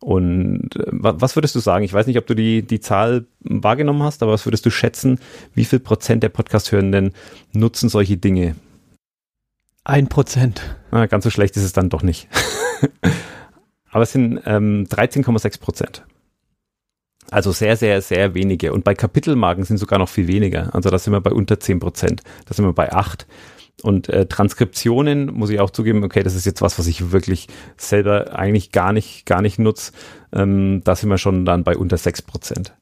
Und äh, was würdest du sagen? Ich weiß nicht, ob du die, die Zahl wahrgenommen hast, aber was würdest du schätzen, wie viel Prozent der Podcast-Hörenden nutzen solche Dinge? Ein Prozent. Ah, ganz so schlecht ist es dann doch nicht. aber es sind ähm, 13,6 Prozent. Also sehr, sehr, sehr wenige. Und bei Kapitelmarken sind sogar noch viel weniger. Also da sind wir bei unter 10 Prozent. Da sind wir bei 8. Und äh, Transkriptionen muss ich auch zugeben, okay, das ist jetzt was, was ich wirklich selber eigentlich gar nicht, gar nicht nutze. Ähm, da sind wir schon dann bei unter 6 Prozent.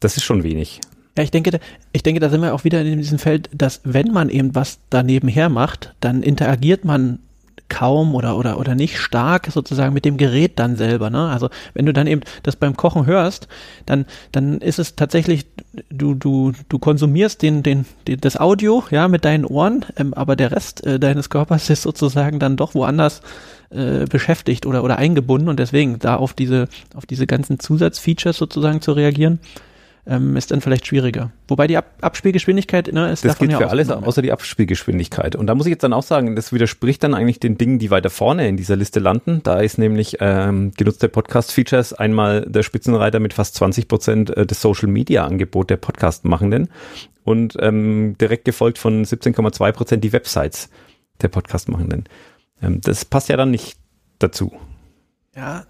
Das ist schon wenig. Ja, ich denke, ich denke, da sind wir auch wieder in diesem Feld, dass wenn man eben was daneben her macht, dann interagiert man kaum oder, oder, oder nicht stark sozusagen mit dem Gerät dann selber. Ne? Also wenn du dann eben das beim Kochen hörst, dann, dann ist es tatsächlich, du, du, du konsumierst den, den, den das Audio, ja, mit deinen Ohren, ähm, aber der Rest äh, deines Körpers ist sozusagen dann doch woanders äh, beschäftigt oder, oder eingebunden und deswegen da auf diese, auf diese ganzen Zusatzfeatures sozusagen zu reagieren, ähm, ist dann vielleicht schwieriger. Wobei die Ab Abspielgeschwindigkeit ne, ist das davon gilt ja für alles außer die Abspielgeschwindigkeit. Und da muss ich jetzt dann auch sagen, das widerspricht dann eigentlich den Dingen, die weiter vorne in dieser Liste landen. Da ist nämlich ähm, genutzte Podcast-Features einmal der Spitzenreiter mit fast 20 Prozent äh, des Social-Media-Angebot der Podcast-Machenden und ähm, direkt gefolgt von 17,2 Prozent die Websites der Podcast-Machenden. Ähm, das passt ja dann nicht dazu. Ja,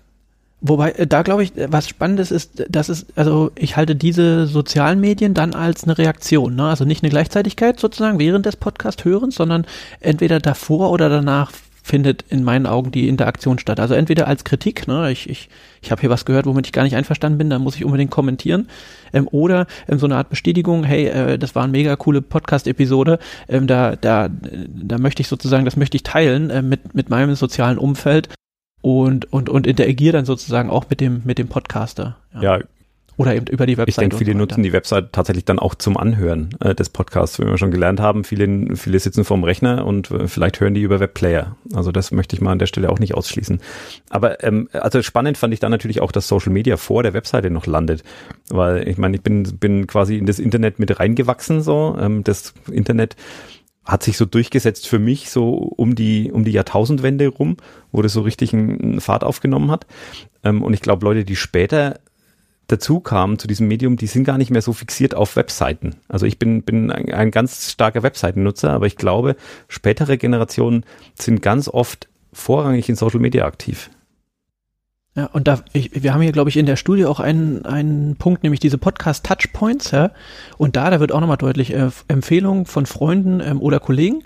Wobei, äh, da glaube ich, äh, was Spannendes ist, dass es, also ich halte diese sozialen Medien dann als eine Reaktion, ne? Also nicht eine Gleichzeitigkeit sozusagen während des Podcast-Hörens, sondern entweder davor oder danach findet in meinen Augen die Interaktion statt. Also entweder als Kritik, ne, ich, ich, ich habe hier was gehört, womit ich gar nicht einverstanden bin, dann muss ich unbedingt kommentieren. Ähm, oder ähm, so eine Art Bestätigung, hey, äh, das war eine mega coole Podcast-Episode, ähm, da, da, da möchte ich sozusagen, das möchte ich teilen äh, mit, mit meinem sozialen Umfeld und, und, und interagiere dann sozusagen auch mit dem, mit dem Podcaster. Ja. ja. Oder eben über die Website. Ich denke, viele so nutzen die Website tatsächlich dann auch zum Anhören äh, des Podcasts, wie wir schon gelernt haben. Viele, viele sitzen vorm Rechner und äh, vielleicht hören die über Webplayer. Also das möchte ich mal an der Stelle auch nicht ausschließen. Aber ähm, also spannend fand ich dann natürlich auch, dass Social Media vor der Webseite noch landet. Weil ich meine, ich bin, bin quasi in das Internet mit reingewachsen, so. Ähm, das Internet hat sich so durchgesetzt für mich so um die um die Jahrtausendwende rum, wo das so richtig einen Fahrt aufgenommen hat. Ähm, und ich glaube, Leute, die später dazu kamen zu diesem Medium, die sind gar nicht mehr so fixiert auf Webseiten. Also ich bin, bin ein, ein ganz starker Webseitennutzer, aber ich glaube, spätere Generationen sind ganz oft vorrangig in Social Media aktiv. Ja, und da, ich, wir haben hier, glaube ich, in der Studie auch einen, einen Punkt, nämlich diese Podcast-Touchpoints, ja. Und da, da wird auch nochmal deutlich, äh, Empfehlungen von Freunden ähm, oder Kollegen,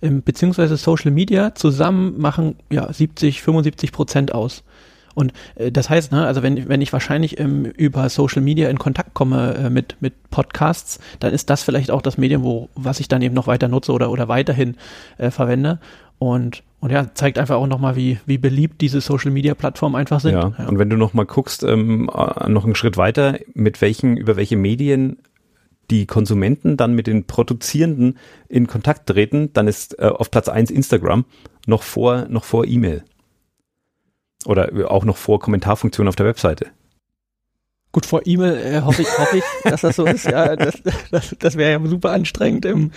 ähm, beziehungsweise Social Media zusammen machen, ja, 70, 75 Prozent aus. Und äh, das heißt, ne, also wenn, wenn ich wahrscheinlich ähm, über Social Media in Kontakt komme äh, mit, mit Podcasts, dann ist das vielleicht auch das Medium, wo, was ich dann eben noch weiter nutze oder, oder weiterhin äh, verwende. Und, und ja, zeigt einfach auch nochmal, wie, wie beliebt diese Social Media Plattformen einfach sind. Ja, ja. und wenn du nochmal guckst, ähm, äh, noch einen Schritt weiter, mit welchen, über welche Medien die Konsumenten dann mit den Produzierenden in Kontakt treten, dann ist äh, auf Platz eins Instagram noch vor, noch vor E-Mail. Oder auch noch vor Kommentarfunktion auf der Webseite. Gut, vor E-Mail äh, hoffe ich, hoffe ich, dass das so ist. Ja, das, das, das wäre ja super anstrengend. Im, äh,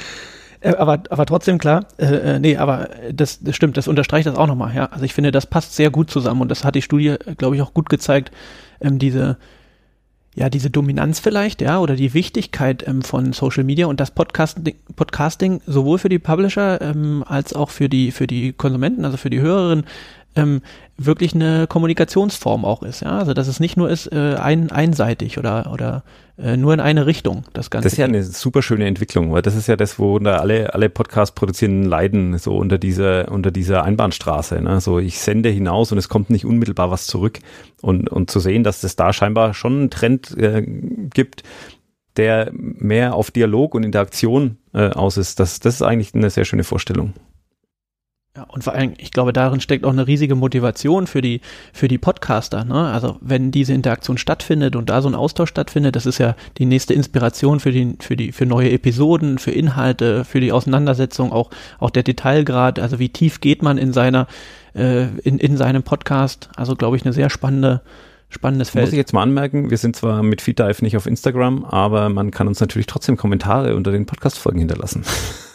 aber, aber trotzdem klar, äh, äh, nee, aber das, das stimmt, das unterstreicht das auch nochmal. Ja, also ich finde, das passt sehr gut zusammen und das hat die Studie, glaube ich, auch gut gezeigt. Ähm, diese ja, diese Dominanz vielleicht, ja, oder die Wichtigkeit ähm, von Social Media und das Podcasting, Podcasting sowohl für die Publisher ähm, als auch für die, für die Konsumenten, also für die Hörerinnen, ähm, wirklich eine Kommunikationsform auch ist. Ja? Also dass es nicht nur ist äh, ein, einseitig oder, oder äh, nur in eine Richtung. Das Ganze. Das ist ja eine super schöne Entwicklung, weil das ist ja das, wo da alle, alle Podcast-Produzierenden leiden, so unter dieser, unter dieser Einbahnstraße. Ne? So ich sende hinaus und es kommt nicht unmittelbar was zurück. Und, und zu sehen, dass es da scheinbar schon einen Trend äh, gibt, der mehr auf Dialog und Interaktion äh, aus ist, das, das ist eigentlich eine sehr schöne Vorstellung. Ja, und vor allem, ich glaube, darin steckt auch eine riesige Motivation für die, für die Podcaster. Ne? Also wenn diese Interaktion stattfindet und da so ein Austausch stattfindet, das ist ja die nächste Inspiration für die, für die, für neue Episoden, für Inhalte, für die Auseinandersetzung, auch, auch der Detailgrad, also wie tief geht man in seiner, äh, in, in seinem Podcast. Also glaube ich, eine sehr spannende, spannendes Feld. Muss ich jetzt mal anmerken, wir sind zwar mit FeedDive nicht auf Instagram, aber man kann uns natürlich trotzdem Kommentare unter den Podcast-Folgen hinterlassen.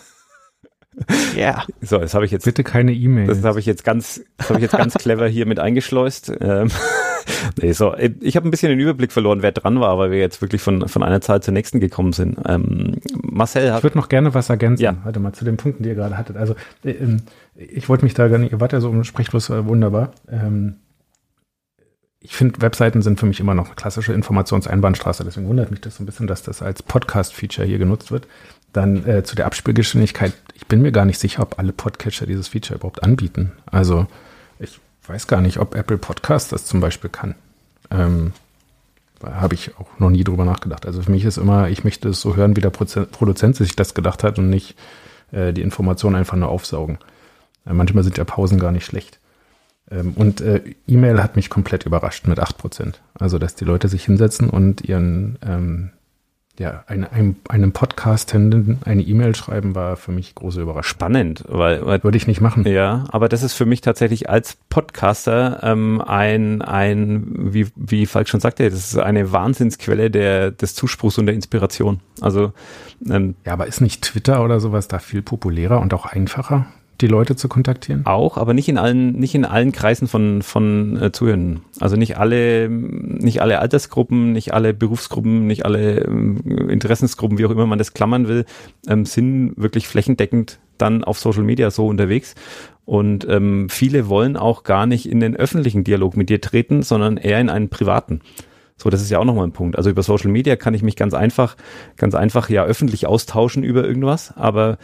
Ja. So, das habe ich jetzt. Bitte keine E-Mail. Das habe ich jetzt ganz, das habe ich jetzt ganz clever hier mit eingeschleust. Ähm, nee, so, ich habe ein bisschen den Überblick verloren, wer dran war, weil wir jetzt wirklich von, von einer Zahl zur nächsten gekommen sind. Ähm, Marcel hat. Ich würde noch gerne was ergänzen. Ja. Warte mal, zu den Punkten, die ihr gerade hattet. Also, äh, ähm, ich wollte mich da gar nicht, ihr wart ja so um Sprechfluss äh, wunderbar. Ähm, ich finde, Webseiten sind für mich immer noch eine klassische Informationseinbahnstraße. Deswegen wundert mich das so ein bisschen, dass das als Podcast-Feature hier genutzt wird. Dann äh, zu der Abspielgeschwindigkeit. Ich bin mir gar nicht sicher, ob alle Podcatcher dieses Feature überhaupt anbieten. Also ich weiß gar nicht, ob Apple Podcast das zum Beispiel kann. Ähm, Habe ich auch noch nie drüber nachgedacht. Also für mich ist immer, ich möchte es so hören, wie der Produzent sich das gedacht hat und nicht äh, die Information einfach nur aufsaugen. Äh, manchmal sind ja Pausen gar nicht schlecht. Ähm, und äh, E-Mail hat mich komplett überrascht mit 8%. Also, dass die Leute sich hinsetzen und ihren ähm, ja, eine, einem, einem Podcast-Händen eine E-Mail schreiben war für mich große Überraschung. Spannend, weil, weil würde ich nicht machen. Ja, aber das ist für mich tatsächlich als Podcaster ähm, ein, ein, wie, wie Falk schon sagte, das ist eine Wahnsinnsquelle der, des Zuspruchs und der Inspiration. Also ähm, ja, aber ist nicht Twitter oder sowas da viel populärer und auch einfacher? Die Leute zu kontaktieren? Auch, aber nicht in allen, nicht in allen Kreisen von, von äh, Zuhörenden. Also nicht alle, nicht alle Altersgruppen, nicht alle Berufsgruppen, nicht alle äh, Interessensgruppen, wie auch immer man das klammern will, ähm, sind wirklich flächendeckend dann auf Social Media so unterwegs. Und ähm, viele wollen auch gar nicht in den öffentlichen Dialog mit dir treten, sondern eher in einen privaten. So, das ist ja auch nochmal ein Punkt. Also über Social Media kann ich mich ganz einfach, ganz einfach ja öffentlich austauschen über irgendwas, aber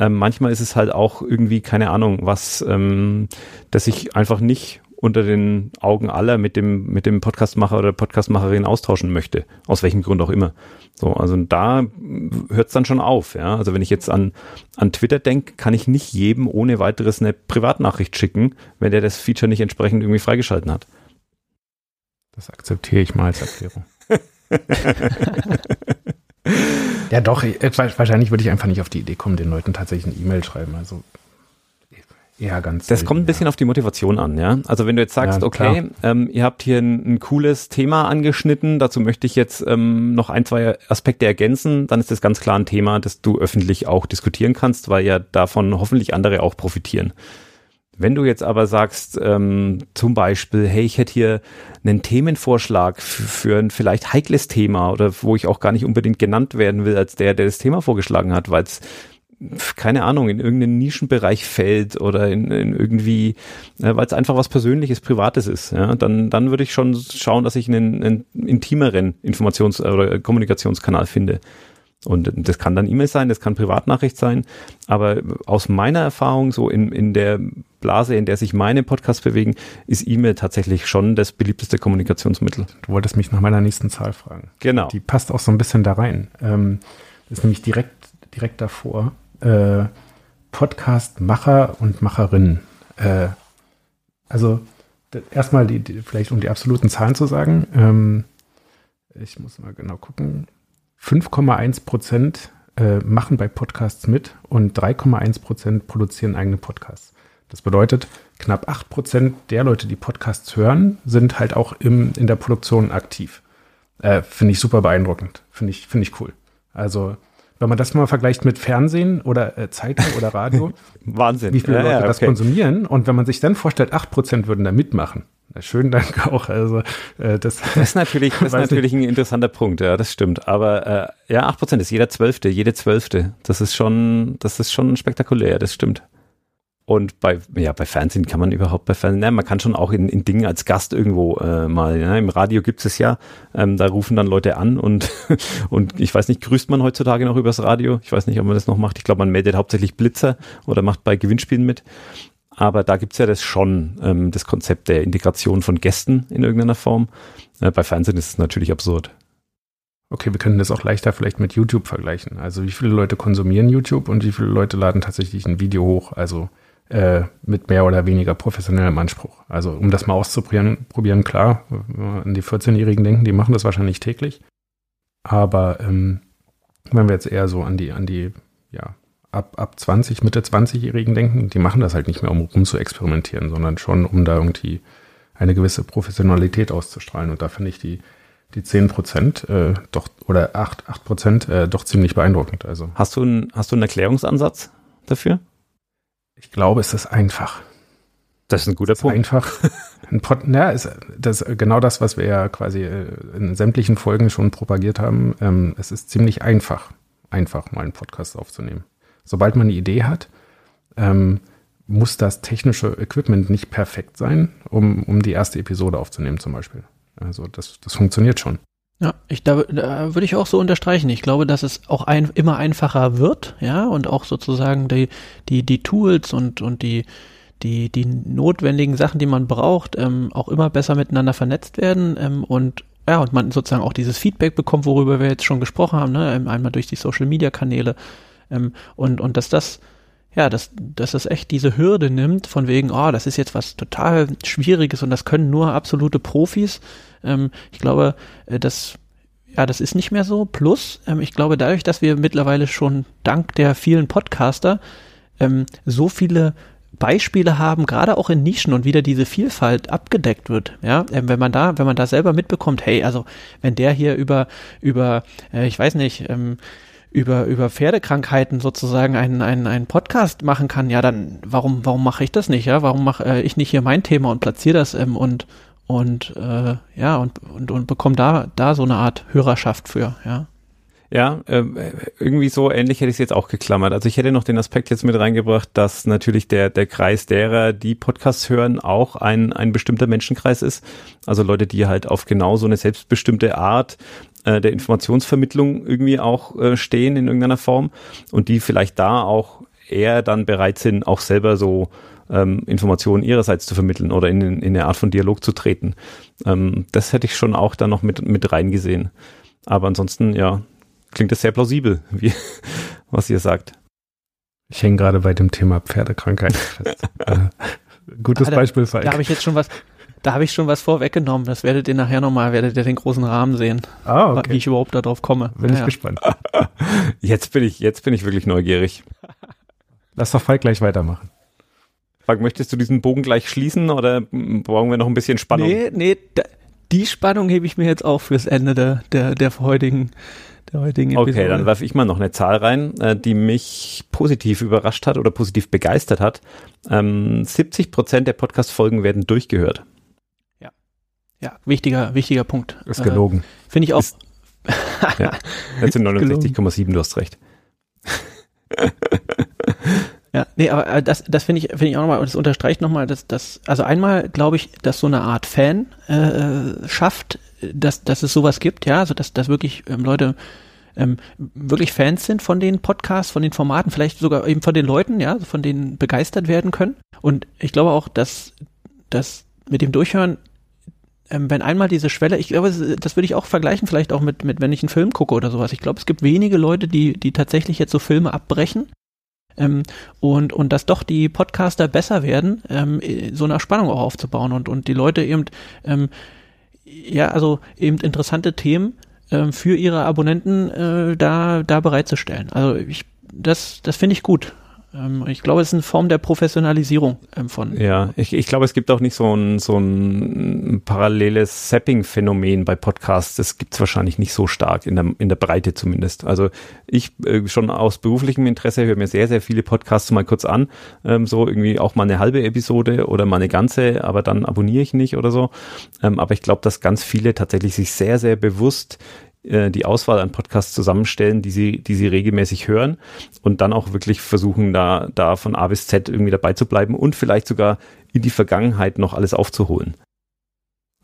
ähm, manchmal ist es halt auch irgendwie, keine Ahnung, was, ähm, dass ich einfach nicht unter den Augen aller mit dem, mit dem Podcastmacher oder Podcastmacherin austauschen möchte. Aus welchem Grund auch immer. So, also da hört es dann schon auf, ja. Also wenn ich jetzt an, an Twitter denke, kann ich nicht jedem ohne weiteres eine Privatnachricht schicken, wenn der das Feature nicht entsprechend irgendwie freigeschalten hat. Das akzeptiere ich mal als Erklärung. ja, doch, wahrscheinlich würde ich einfach nicht auf die Idee kommen, den Leuten tatsächlich eine E-Mail schreiben. Also ja, ganz. Das kommt ein bisschen ja. auf die Motivation an, ja. Also wenn du jetzt sagst, ja, okay, ähm, ihr habt hier ein, ein, cooles Thema angeschnitten, dazu möchte ich jetzt ähm, noch ein, zwei Aspekte ergänzen, dann ist das ganz klar ein Thema, das du öffentlich auch diskutieren kannst, weil ja davon hoffentlich andere auch profitieren. Wenn du jetzt aber sagst, ähm, zum Beispiel, hey, ich hätte hier einen Themenvorschlag für ein vielleicht heikles Thema oder wo ich auch gar nicht unbedingt genannt werden will als der, der das Thema vorgeschlagen hat, weil es keine Ahnung, in irgendeinen Nischenbereich fällt oder in, in irgendwie, äh, weil es einfach was Persönliches, Privates ist, ja, dann, dann würde ich schon schauen, dass ich einen, einen intimeren Informations- oder Kommunikationskanal finde. Und das kann dann E-Mail sein, das kann Privatnachricht sein, aber aus meiner Erfahrung, so in, in der Blase, in der sich meine Podcasts bewegen, ist E-Mail tatsächlich schon das beliebteste Kommunikationsmittel. Du wolltest mich nach meiner nächsten Zahl fragen. Genau. Die passt auch so ein bisschen da rein. Ähm, das ist nämlich direkt, direkt davor äh, Podcast-Macher und Macherinnen. Äh, also erstmal die, die, vielleicht um die absoluten Zahlen zu sagen. Ähm, ich muss mal genau gucken. 5,1 Prozent äh, machen bei Podcasts mit und 3,1 Prozent produzieren eigene Podcasts. Das bedeutet, knapp 8 Prozent der Leute, die Podcasts hören, sind halt auch im, in der Produktion aktiv. Äh, Finde ich super beeindruckend. Finde ich, finde ich cool. Also wenn man das mal vergleicht mit Fernsehen oder äh, Zeitung oder Radio, Wahnsinn. wie viele ja, Leute ja, okay. das konsumieren. Und wenn man sich dann vorstellt, 8% würden da mitmachen. Na, schönen Dank auch. Also äh, das, das ist natürlich, das ist natürlich ein interessanter Punkt, ja, das stimmt. Aber äh, ja, 8% ist jeder Zwölfte, jede Zwölfte. Das ist schon, das ist schon spektakulär, das stimmt. Und bei, ja, bei Fernsehen kann man überhaupt bei Fernsehen, ne, man kann schon auch in, in Dingen als Gast irgendwo äh, mal, ne, im Radio gibt es ja, ähm, da rufen dann Leute an und, und ich weiß nicht, grüßt man heutzutage noch übers Radio? Ich weiß nicht, ob man das noch macht. Ich glaube, man meldet hauptsächlich Blitzer oder macht bei Gewinnspielen mit. Aber da gibt's ja das schon, ähm, das Konzept der Integration von Gästen in irgendeiner Form. Äh, bei Fernsehen ist es natürlich absurd. Okay, wir können das auch leichter vielleicht mit YouTube vergleichen. Also wie viele Leute konsumieren YouTube und wie viele Leute laden tatsächlich ein Video hoch? Also äh, mit mehr oder weniger professionellem Anspruch. Also um das mal auszuprobieren, probieren, klar, an die 14-Jährigen denken, die machen das wahrscheinlich täglich. Aber ähm, wenn wir jetzt eher so an die, an die, ja, ab, ab 20, Mitte 20-Jährigen denken, die machen das halt nicht mehr, um rum zu experimentieren, sondern schon, um da irgendwie eine gewisse Professionalität auszustrahlen. Und da finde ich die, die 10 Prozent äh, doch, oder 8, 8 Prozent äh, doch ziemlich beeindruckend. Also. Hast du, ein, hast du einen Erklärungsansatz dafür? Ich glaube, es ist einfach. Das ist ein guter Punkt. Einfach. Ein Pod, ja, ist das genau das, was wir ja quasi äh, in sämtlichen Folgen schon propagiert haben. Ähm, es ist ziemlich einfach, einfach mal einen Podcast aufzunehmen. Sobald man eine Idee hat, ähm, muss das technische Equipment nicht perfekt sein, um, um die erste Episode aufzunehmen zum Beispiel. Also das, das funktioniert schon. Ja, ich, da, da würde ich auch so unterstreichen. Ich glaube, dass es auch ein, immer einfacher wird, ja, und auch sozusagen die, die, die Tools und, und die, die, die notwendigen Sachen, die man braucht, ähm, auch immer besser miteinander vernetzt werden ähm, und ja, und man sozusagen auch dieses Feedback bekommt, worüber wir jetzt schon gesprochen haben, ne, ähm, einmal durch die Social Media Kanäle ähm, und, und dass das, ja, dass, dass das echt diese Hürde nimmt, von wegen, oh, das ist jetzt was total Schwieriges und das können nur absolute Profis, ähm, ich glaube, äh, das ja, das ist nicht mehr so. Plus, ähm, ich glaube, dadurch, dass wir mittlerweile schon dank der vielen Podcaster ähm, so viele Beispiele haben, gerade auch in Nischen und wieder diese Vielfalt abgedeckt wird. Ja, ähm, wenn man da, wenn man da selber mitbekommt, hey, also wenn der hier über über, äh, ich weiß nicht, ähm, über über Pferdekrankheiten sozusagen einen, einen, einen Podcast machen kann, ja, dann warum warum mache ich das nicht? Ja, warum mache äh, ich nicht hier mein Thema und platziere das ähm, und und äh, ja und, und, und bekomme da, da so eine Art Hörerschaft für, ja. Ja, äh, irgendwie so ähnlich hätte ich es jetzt auch geklammert. Also ich hätte noch den Aspekt jetzt mit reingebracht, dass natürlich der, der Kreis derer, die Podcasts hören, auch ein, ein bestimmter Menschenkreis ist. Also Leute, die halt auf genau so eine selbstbestimmte Art äh, der Informationsvermittlung irgendwie auch äh, stehen in irgendeiner Form und die vielleicht da auch eher dann bereit sind, auch selber so ähm, Informationen ihrerseits zu vermitteln oder in, in eine Art von Dialog zu treten. Ähm, das hätte ich schon auch da noch mit, mit reingesehen. Aber ansonsten, ja, klingt das sehr plausibel, wie, was ihr sagt. Ich hänge gerade bei dem Thema Pferdekrankheit fest. äh, gutes ah, da, Beispiel für Da habe ich jetzt schon was, da habe ich schon was vorweggenommen. Das werdet ihr nachher nochmal, werdet ihr den großen Rahmen sehen. Ah, okay. Wie ich überhaupt darauf komme. Bin ich gespannt. Jetzt bin ich, jetzt bin ich wirklich neugierig. Lass doch Falk gleich weitermachen. Falk, möchtest du diesen Bogen gleich schließen oder brauchen wir noch ein bisschen Spannung? Nee, nee, da, die Spannung hebe ich mir jetzt auch fürs Ende der, der, der heutigen, der heutigen Episode. Okay, dann werfe ich mal noch eine Zahl rein, äh, die mich positiv überrascht hat oder positiv begeistert hat. 70 ähm, Prozent der Podcast-Folgen werden durchgehört. Ja. Wichtiger, wichtiger Punkt. Ist gelogen. Äh, Finde ich auch. Ist, ja, das sind 69,7, du hast recht. Ja, nee, aber äh, das, das finde ich, finde ich auch nochmal, und das unterstreicht nochmal, dass das, also einmal glaube ich, dass so eine Art Fan äh, schafft, dass, dass es sowas gibt, ja, also dass, dass wirklich ähm, Leute ähm, wirklich Fans sind von den Podcasts, von den Formaten, vielleicht sogar eben von den Leuten, ja, von denen begeistert werden können. Und ich glaube auch, dass, dass mit dem Durchhören ähm, wenn einmal diese Schwelle, ich glaube, das würde ich auch vergleichen, vielleicht auch mit, mit, wenn ich einen Film gucke oder sowas. Ich glaube, es gibt wenige Leute, die, die tatsächlich jetzt so Filme abbrechen ähm, und, und dass doch die Podcaster besser werden, ähm, so eine Spannung auch aufzubauen und, und die Leute eben, ähm, ja, also eben interessante Themen ähm, für ihre Abonnenten äh, da, da bereitzustellen. Also ich, das, das finde ich gut. Ähm, ich glaube, es ist eine Form der Professionalisierung ähm, von. Ja, ich, ich glaube, es gibt auch nicht so ein, so ein paralleles Sapping-Phänomen bei Podcasts. Das gibt es wahrscheinlich nicht so stark, in der, in der Breite zumindest. Also ich äh, schon aus beruflichem Interesse höre mir sehr, sehr viele Podcasts mal kurz an. Ähm, so irgendwie auch mal eine halbe Episode oder mal eine ganze, aber dann abonniere ich nicht oder so. Ähm, aber ich glaube, dass ganz viele tatsächlich sich sehr, sehr bewusst äh, die Auswahl an Podcasts zusammenstellen, die sie, die sie regelmäßig hören und dann auch wirklich versuchen, da, da von A bis Z irgendwie dabei zu bleiben und vielleicht sogar in die Vergangenheit noch alles aufzuholen.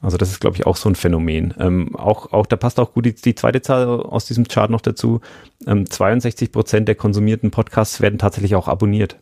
Also das ist, glaube ich, auch so ein Phänomen. Ähm, auch, auch, da passt auch gut die, die zweite Zahl aus diesem Chart noch dazu. Ähm, 62 Prozent der konsumierten Podcasts werden tatsächlich auch abonniert.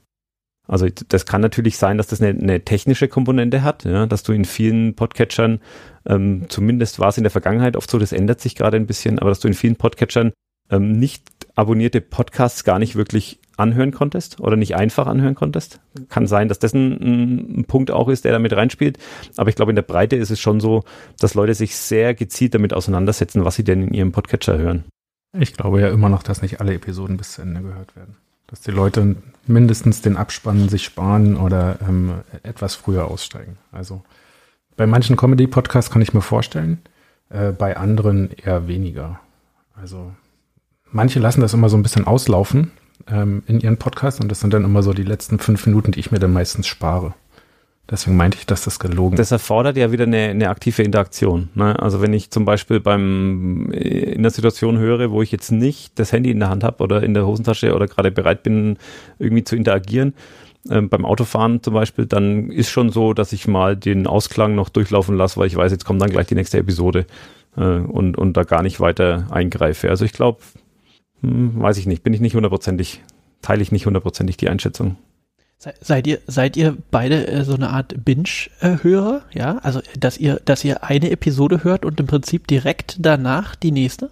Also das kann natürlich sein, dass das eine, eine technische Komponente hat, ja, dass du in vielen Podcatchern, ähm, zumindest war es in der Vergangenheit oft so, das ändert sich gerade ein bisschen, aber dass du in vielen Podcatchern ähm, nicht abonnierte Podcasts gar nicht wirklich anhören konntest oder nicht einfach anhören konntest. Kann sein, dass das ein, ein Punkt auch ist, der damit reinspielt. Aber ich glaube, in der Breite ist es schon so, dass Leute sich sehr gezielt damit auseinandersetzen, was sie denn in ihrem Podcatcher hören. Ich glaube ja immer noch, dass nicht alle Episoden bis zu Ende gehört werden dass die Leute mindestens den Abspann sich sparen oder ähm, etwas früher aussteigen. Also bei manchen Comedy-Podcasts kann ich mir vorstellen, äh, bei anderen eher weniger. Also manche lassen das immer so ein bisschen auslaufen ähm, in ihren Podcasts und das sind dann immer so die letzten fünf Minuten, die ich mir dann meistens spare. Deswegen meinte ich, dass das gelogen ist. Das erfordert ja wieder eine, eine aktive Interaktion. Ne? Also wenn ich zum Beispiel beim äh, in der Situation höre, wo ich jetzt nicht das Handy in der Hand habe oder in der Hosentasche oder gerade bereit bin, irgendwie zu interagieren, ähm, beim Autofahren zum Beispiel, dann ist schon so, dass ich mal den Ausklang noch durchlaufen lasse, weil ich weiß, jetzt kommt dann gleich die nächste Episode äh, und, und da gar nicht weiter eingreife. Also ich glaube, hm, weiß ich nicht, bin ich nicht hundertprozentig, teile ich nicht hundertprozentig die Einschätzung. Seid ihr, seid ihr beide äh, so eine Art Binge-Hörer? Ja, also dass ihr, dass ihr eine Episode hört und im Prinzip direkt danach die nächste?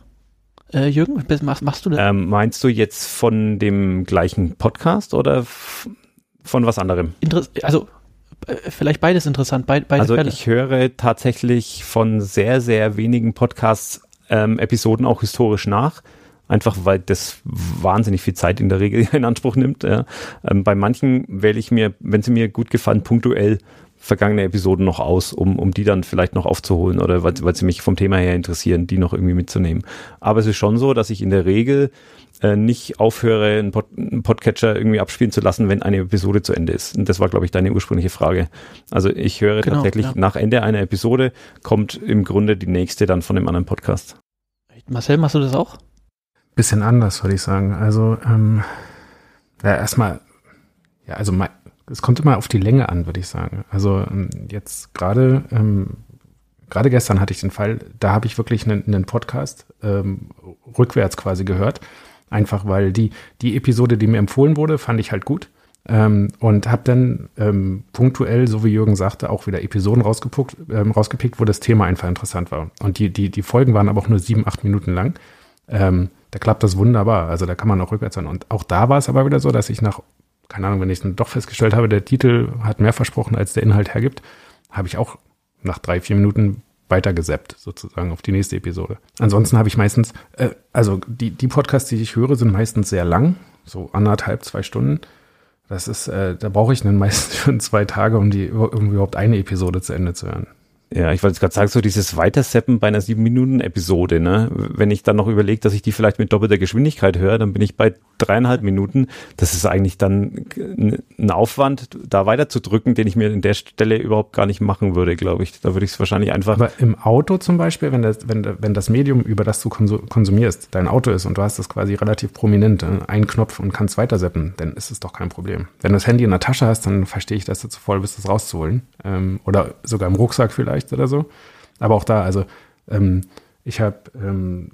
Äh, Jürgen, machst, machst du das? Ähm, meinst du jetzt von dem gleichen Podcast oder von was anderem? Interess also äh, vielleicht beides interessant, beid, beide Also Fälle. ich höre tatsächlich von sehr, sehr wenigen Podcasts ähm, Episoden auch historisch nach einfach weil das wahnsinnig viel Zeit in der Regel in Anspruch nimmt. Ja. Ähm, bei manchen wähle ich mir, wenn sie mir gut gefallen, punktuell vergangene Episoden noch aus, um, um die dann vielleicht noch aufzuholen oder weil, weil sie mich vom Thema her interessieren, die noch irgendwie mitzunehmen. Aber es ist schon so, dass ich in der Regel äh, nicht aufhöre, einen, Pod, einen Podcatcher irgendwie abspielen zu lassen, wenn eine Episode zu Ende ist. Und das war, glaube ich, deine ursprüngliche Frage. Also ich höre genau, tatsächlich ja. nach Ende einer Episode kommt im Grunde die nächste dann von dem anderen Podcast. Marcel, machst du das auch? Bisschen anders, würde ich sagen. Also, ähm, ja, erstmal, ja, also es kommt immer auf die Länge an, würde ich sagen. Also ähm, jetzt gerade, ähm, gerade gestern hatte ich den Fall, da habe ich wirklich einen, einen Podcast ähm, rückwärts quasi gehört. Einfach weil die, die Episode, die mir empfohlen wurde, fand ich halt gut. Ähm, und habe dann ähm, punktuell, so wie Jürgen sagte, auch wieder Episoden rausgepickt, ähm, rausgepickt, wo das Thema einfach interessant war. Und die, die, die Folgen waren aber auch nur sieben, acht Minuten lang. Ähm, da klappt das wunderbar. Also da kann man auch rückwärts sein. Und auch da war es aber wieder so, dass ich nach, keine Ahnung, wenn ich dann doch festgestellt habe, der Titel hat mehr versprochen, als der Inhalt hergibt, habe ich auch nach drei, vier Minuten weitergesappt, sozusagen auf die nächste Episode. Ansonsten habe ich meistens, äh, also die, die Podcasts, die ich höre, sind meistens sehr lang, so anderthalb, zwei Stunden. Das ist, äh, da brauche ich dann meistens schon zwei Tage, um die um überhaupt eine Episode zu Ende zu hören. Ja, ich wollte gerade sagen, so dieses Weiterseppen bei einer sieben Minuten Episode, ne? Wenn ich dann noch überlege, dass ich die vielleicht mit doppelter Geschwindigkeit höre, dann bin ich bei dreieinhalb Minuten. Das ist eigentlich dann ein Aufwand, da weiter zu drücken, den ich mir in der Stelle überhaupt gar nicht machen würde, glaube ich. Da würde ich es wahrscheinlich einfach. Aber im Auto zum Beispiel, wenn das, wenn, wenn das Medium, über das du konsumierst, dein Auto ist und du hast das quasi relativ prominent, äh, ein Knopf und kannst weiterseppen, dann ist es doch kein Problem. Wenn du das Handy in der Tasche hast, dann verstehe ich, dass du zu voll bist, das rauszuholen. Ähm, oder sogar im Rucksack vielleicht vielleicht oder so. Aber auch da, also ähm, ich habe ähm,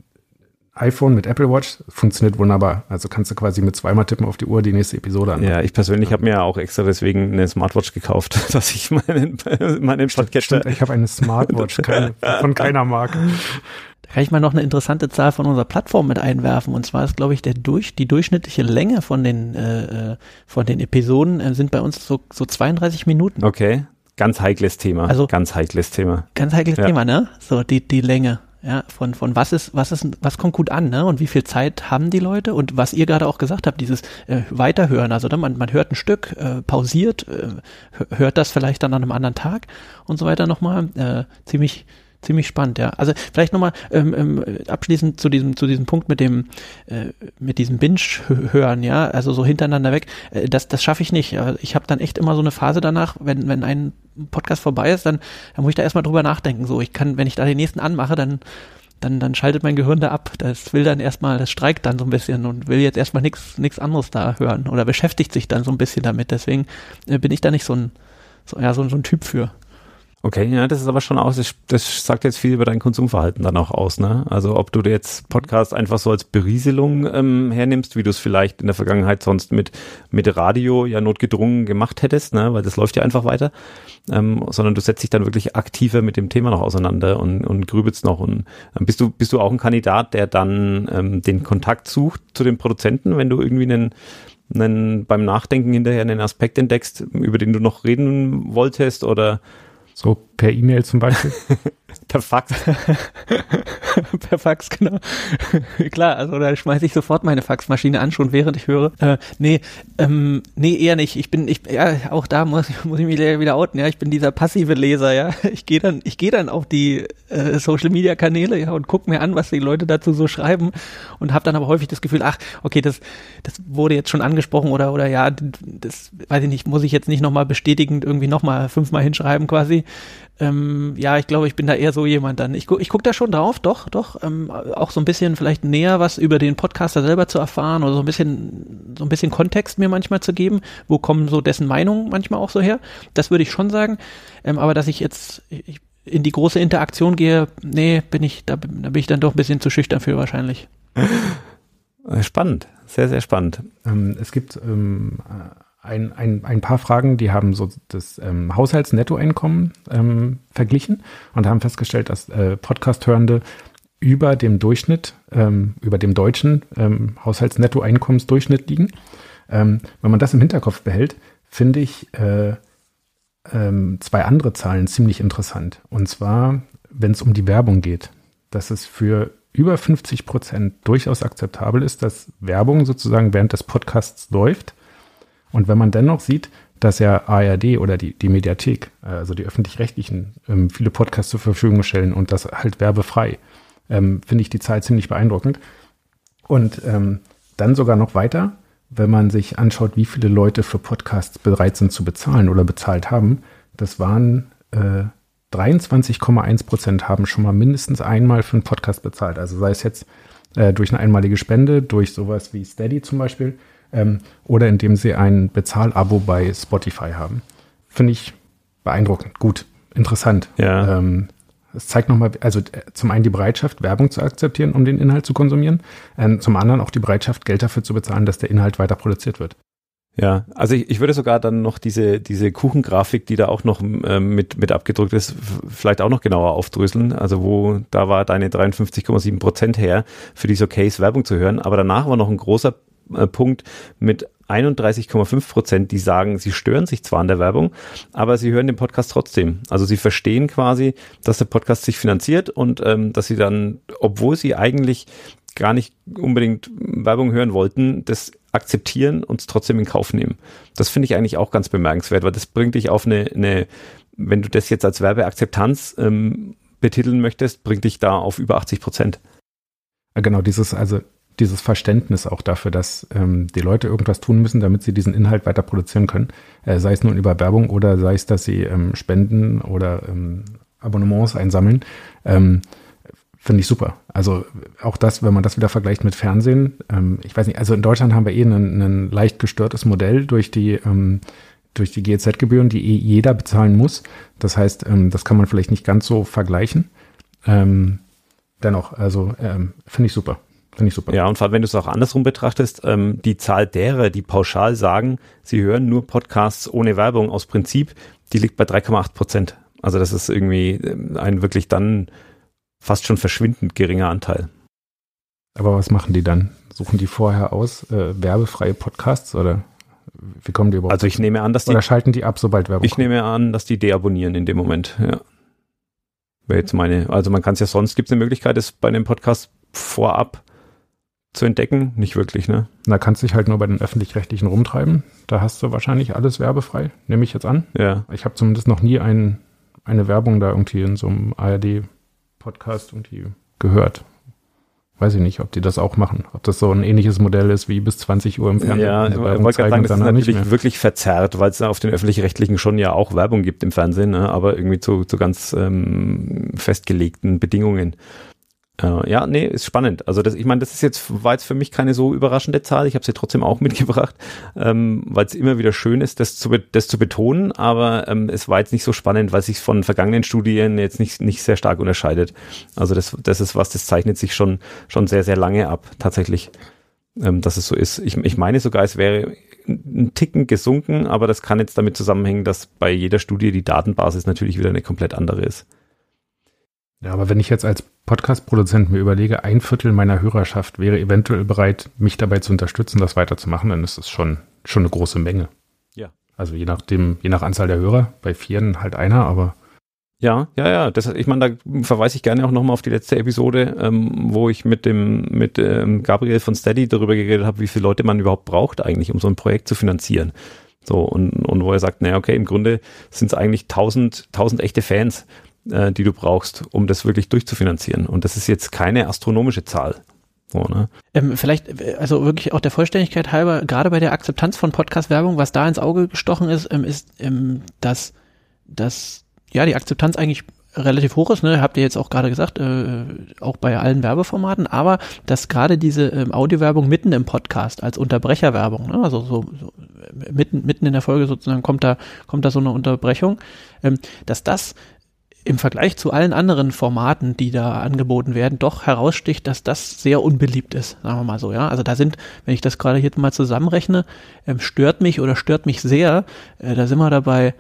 iPhone mit Apple Watch, funktioniert wunderbar. Also kannst du quasi mit zweimal tippen auf die Uhr die nächste Episode an. Ja, ich persönlich ja. habe mir auch extra deswegen eine Smartwatch gekauft, dass ich meinen, meinen Podcatcher... Ich habe eine Smartwatch keine, von keiner Marke. Da kann ich mal noch eine interessante Zahl von unserer Plattform mit einwerfen. Und zwar ist, glaube ich, der durch, die durchschnittliche Länge von den, äh, äh von den Episoden äh, sind bei uns so, so 32 Minuten. Okay, Ganz heikles Thema. Also ganz heikles Thema. Ganz heikles ja. Thema, ne? So die die Länge. Ja, von, von was ist, was ist, was kommt gut an, ne? Und wie viel Zeit haben die Leute? Und was ihr gerade auch gesagt habt, dieses äh, Weiterhören, also ne, man, man hört ein Stück, äh, pausiert, äh, hört das vielleicht dann an einem anderen Tag und so weiter nochmal. Äh, ziemlich, ziemlich spannend, ja. Also vielleicht nochmal ähm, ähm, abschließend zu diesem, zu diesem Punkt mit dem, äh, mit diesem Binge-Hören, ja, also so hintereinander weg, äh, das, das schaffe ich nicht. Ich habe dann echt immer so eine Phase danach, wenn, wenn ein Podcast vorbei ist, dann, dann muss ich da erstmal drüber nachdenken. So, ich kann, wenn ich da den nächsten anmache, dann dann, dann schaltet mein Gehirn da ab. Das will dann erstmal, das streikt dann so ein bisschen und will jetzt erstmal nichts anderes da hören oder beschäftigt sich dann so ein bisschen damit. Deswegen äh, bin ich da nicht so ein, so, ja, so, so ein Typ für. Okay, ja, das ist aber schon aus, das, sagt jetzt viel über dein Konsumverhalten dann auch aus, ne? Also ob du jetzt Podcast einfach so als Berieselung ähm, hernimmst, wie du es vielleicht in der Vergangenheit sonst mit, mit Radio ja notgedrungen gemacht hättest, ne? Weil das läuft ja einfach weiter, ähm, sondern du setzt dich dann wirklich aktiver mit dem Thema noch auseinander und, und grübelst noch. Und ähm, bist du, bist du auch ein Kandidat, der dann ähm, den Kontakt sucht zu den Produzenten, wenn du irgendwie einen einen, beim Nachdenken hinterher einen Aspekt entdeckst, über den du noch reden wolltest oder so per E-Mail zum Beispiel? per Fax. per Fax, genau. Klar, also da schmeiße ich sofort meine Faxmaschine an, schon während ich höre. Äh, nee, ähm, nee, eher nicht. Ich bin, ich, ja, auch da muss, muss ich mich wieder outen, ja. Ich bin dieser passive Leser, ja. Ich gehe dann, ich gehe dann auf die äh, Social Media Kanäle, ja, und gucke mir an, was die Leute dazu so schreiben und habe dann aber häufig das Gefühl, ach, okay, das, das wurde jetzt schon angesprochen oder, oder ja, das, weiß ich nicht, muss ich jetzt nicht nochmal bestätigend irgendwie nochmal fünfmal hinschreiben quasi. Ähm, ja, ich glaube, ich bin da eher so jemand dann. Ich, gu ich gucke da schon drauf, doch, doch. Ähm, auch so ein bisschen vielleicht näher was über den Podcaster selber zu erfahren oder so ein bisschen, so ein bisschen Kontext mir manchmal zu geben. Wo kommen so dessen Meinungen manchmal auch so her? Das würde ich schon sagen. Ähm, aber dass ich jetzt ich, in die große Interaktion gehe, nee, bin ich, da, da bin ich dann doch ein bisschen zu schüchtern für wahrscheinlich. Spannend, sehr, sehr spannend. Ähm, es gibt ähm, ein, ein, ein paar Fragen, die haben so das ähm, Haushaltsnettoeinkommen ähm, verglichen und haben festgestellt, dass äh, Podcast-Hörende über dem Durchschnitt, ähm, über dem deutschen ähm, Haushaltsnettoeinkommensdurchschnitt liegen. Ähm, wenn man das im Hinterkopf behält, finde ich äh, ähm, zwei andere Zahlen ziemlich interessant. Und zwar, wenn es um die Werbung geht, dass es für über 50 Prozent durchaus akzeptabel ist, dass Werbung sozusagen während des Podcasts läuft und wenn man dennoch sieht, dass ja ARD oder die, die Mediathek, äh, also die öffentlich-rechtlichen, ähm, viele Podcasts zur Verfügung stellen und das halt werbefrei, ähm, finde ich die Zahl ziemlich beeindruckend. Und ähm, dann sogar noch weiter, wenn man sich anschaut, wie viele Leute für Podcasts bereit sind zu bezahlen oder bezahlt haben, das waren äh, 23,1 Prozent haben schon mal mindestens einmal für einen Podcast bezahlt. Also sei es jetzt äh, durch eine einmalige Spende, durch sowas wie Steady zum Beispiel ähm, oder indem sie ein Bezahlabo bei Spotify haben. Finde ich beeindruckend, gut, interessant. Ja. Ähm, es zeigt nochmal, also äh, zum einen die Bereitschaft, Werbung zu akzeptieren, um den Inhalt zu konsumieren, ähm, zum anderen auch die Bereitschaft, Geld dafür zu bezahlen, dass der Inhalt weiter produziert wird. Ja, also ich, ich würde sogar dann noch diese, diese Kuchengrafik, die da auch noch ähm, mit, mit abgedruckt ist, vielleicht auch noch genauer aufdröseln. Also wo, da war deine 53,7 Prozent her, für diese Case Werbung zu hören. Aber danach war noch ein großer Punkt mit 31,5 Prozent, die sagen, sie stören sich zwar an der Werbung, aber sie hören den Podcast trotzdem. Also sie verstehen quasi, dass der Podcast sich finanziert und ähm, dass sie dann, obwohl sie eigentlich gar nicht unbedingt Werbung hören wollten, das akzeptieren und es trotzdem in Kauf nehmen. Das finde ich eigentlich auch ganz bemerkenswert, weil das bringt dich auf eine, eine wenn du das jetzt als Werbeakzeptanz ähm, betiteln möchtest, bringt dich da auf über 80 Prozent. Genau, dieses, also dieses Verständnis auch dafür, dass ähm, die Leute irgendwas tun müssen, damit sie diesen Inhalt weiter produzieren können. Äh, sei es nun über Werbung oder sei es, dass sie ähm, Spenden oder ähm, Abonnements einsammeln. Ähm, Finde ich super. Also auch das, wenn man das wieder vergleicht mit Fernsehen, ähm, ich weiß nicht, also in Deutschland haben wir eh ein, leicht gestörtes Modell durch die ähm, durch die GEZ-Gebühren, die eh jeder bezahlen muss. Das heißt, das kann man vielleicht nicht ganz so vergleichen. Dennoch, also finde ich super. Finde ich super. Ja, und vor allem, wenn du es auch andersrum betrachtest, ähm, die Zahl derer, die pauschal sagen, sie hören nur Podcasts ohne Werbung aus Prinzip, die liegt bei 3,8 Prozent. Also das ist irgendwie ähm, ein wirklich dann fast schon verschwindend geringer Anteil. Aber was machen die dann? Suchen die vorher aus äh, werbefreie Podcasts oder wie kommen die überhaupt? Also ich nehme an, dass die oder schalten die ab, sobald Werbung Ich kommt? nehme an, dass die deabonnieren in dem Moment. Ja. Wäre jetzt meine. Also man kann es ja sonst gibt es eine Möglichkeit, es bei einem Podcast vorab zu entdecken? Nicht wirklich, ne? Da kannst du dich halt nur bei den öffentlich-rechtlichen rumtreiben. Da hast du wahrscheinlich alles werbefrei, nehme ich jetzt an. Ja. Ich habe zumindest noch nie ein, eine Werbung da irgendwie in so einem ARD-Podcast irgendwie gehört. Weiß ich nicht, ob die das auch machen. Ob das so ein ähnliches Modell ist wie bis 20 Uhr im Fernsehen. Ja, ich wollte gerade sagen, das ist natürlich wirklich verzerrt, weil es auf den öffentlich-rechtlichen schon ja auch Werbung gibt im Fernsehen, ne? aber irgendwie zu, zu ganz ähm, festgelegten Bedingungen. Äh, ja, nee, ist spannend. Also das, ich meine, das ist jetzt, war jetzt für mich keine so überraschende Zahl. Ich habe sie trotzdem auch mitgebracht, ähm, weil es immer wieder schön ist, das zu, das zu betonen, aber ähm, es war jetzt nicht so spannend, weil sich von vergangenen Studien jetzt nicht, nicht sehr stark unterscheidet. Also das, das ist was, das zeichnet sich schon, schon sehr, sehr lange ab, tatsächlich, ähm, dass es so ist. Ich, ich meine sogar, es wäre ein Ticken gesunken, aber das kann jetzt damit zusammenhängen, dass bei jeder Studie die Datenbasis natürlich wieder eine komplett andere ist. Ja, aber wenn ich jetzt als Podcast-Produzent mir überlege, ein Viertel meiner Hörerschaft wäre eventuell bereit, mich dabei zu unterstützen, das weiterzumachen, dann ist das schon, schon eine große Menge. Ja. Also je nachdem, je nach Anzahl der Hörer, bei vieren halt einer, aber. Ja, ja, ja. Das, ich meine, da verweise ich gerne auch nochmal auf die letzte Episode, ähm, wo ich mit dem mit ähm, Gabriel von Steady darüber geredet habe, wie viele Leute man überhaupt braucht eigentlich, um so ein Projekt zu finanzieren. So, und, und wo er sagt, naja, okay, im Grunde sind es eigentlich tausend, tausend echte Fans, äh, die du brauchst, um das wirklich durchzufinanzieren. Und das ist jetzt keine astronomische Zahl. So, ne? ähm, vielleicht, also wirklich auch der Vollständigkeit halber, gerade bei der Akzeptanz von Podcast-Werbung, was da ins Auge gestochen ist, ähm, ist, ähm, dass, dass ja die Akzeptanz eigentlich relativ hoch ist, ne? habt ihr jetzt auch gerade gesagt, äh, auch bei allen Werbeformaten, aber dass gerade diese ähm, Audiowerbung mitten im Podcast als Unterbrecherwerbung, ne? also so, so mitten, mitten in der Folge sozusagen kommt da, kommt da so eine Unterbrechung, ähm, dass das im Vergleich zu allen anderen Formaten, die da angeboten werden, doch heraussticht, dass das sehr unbeliebt ist, sagen wir mal so, ja. Also da sind, wenn ich das gerade hier mal zusammenrechne, ähm, stört mich oder stört mich sehr, äh, da sind wir dabei bei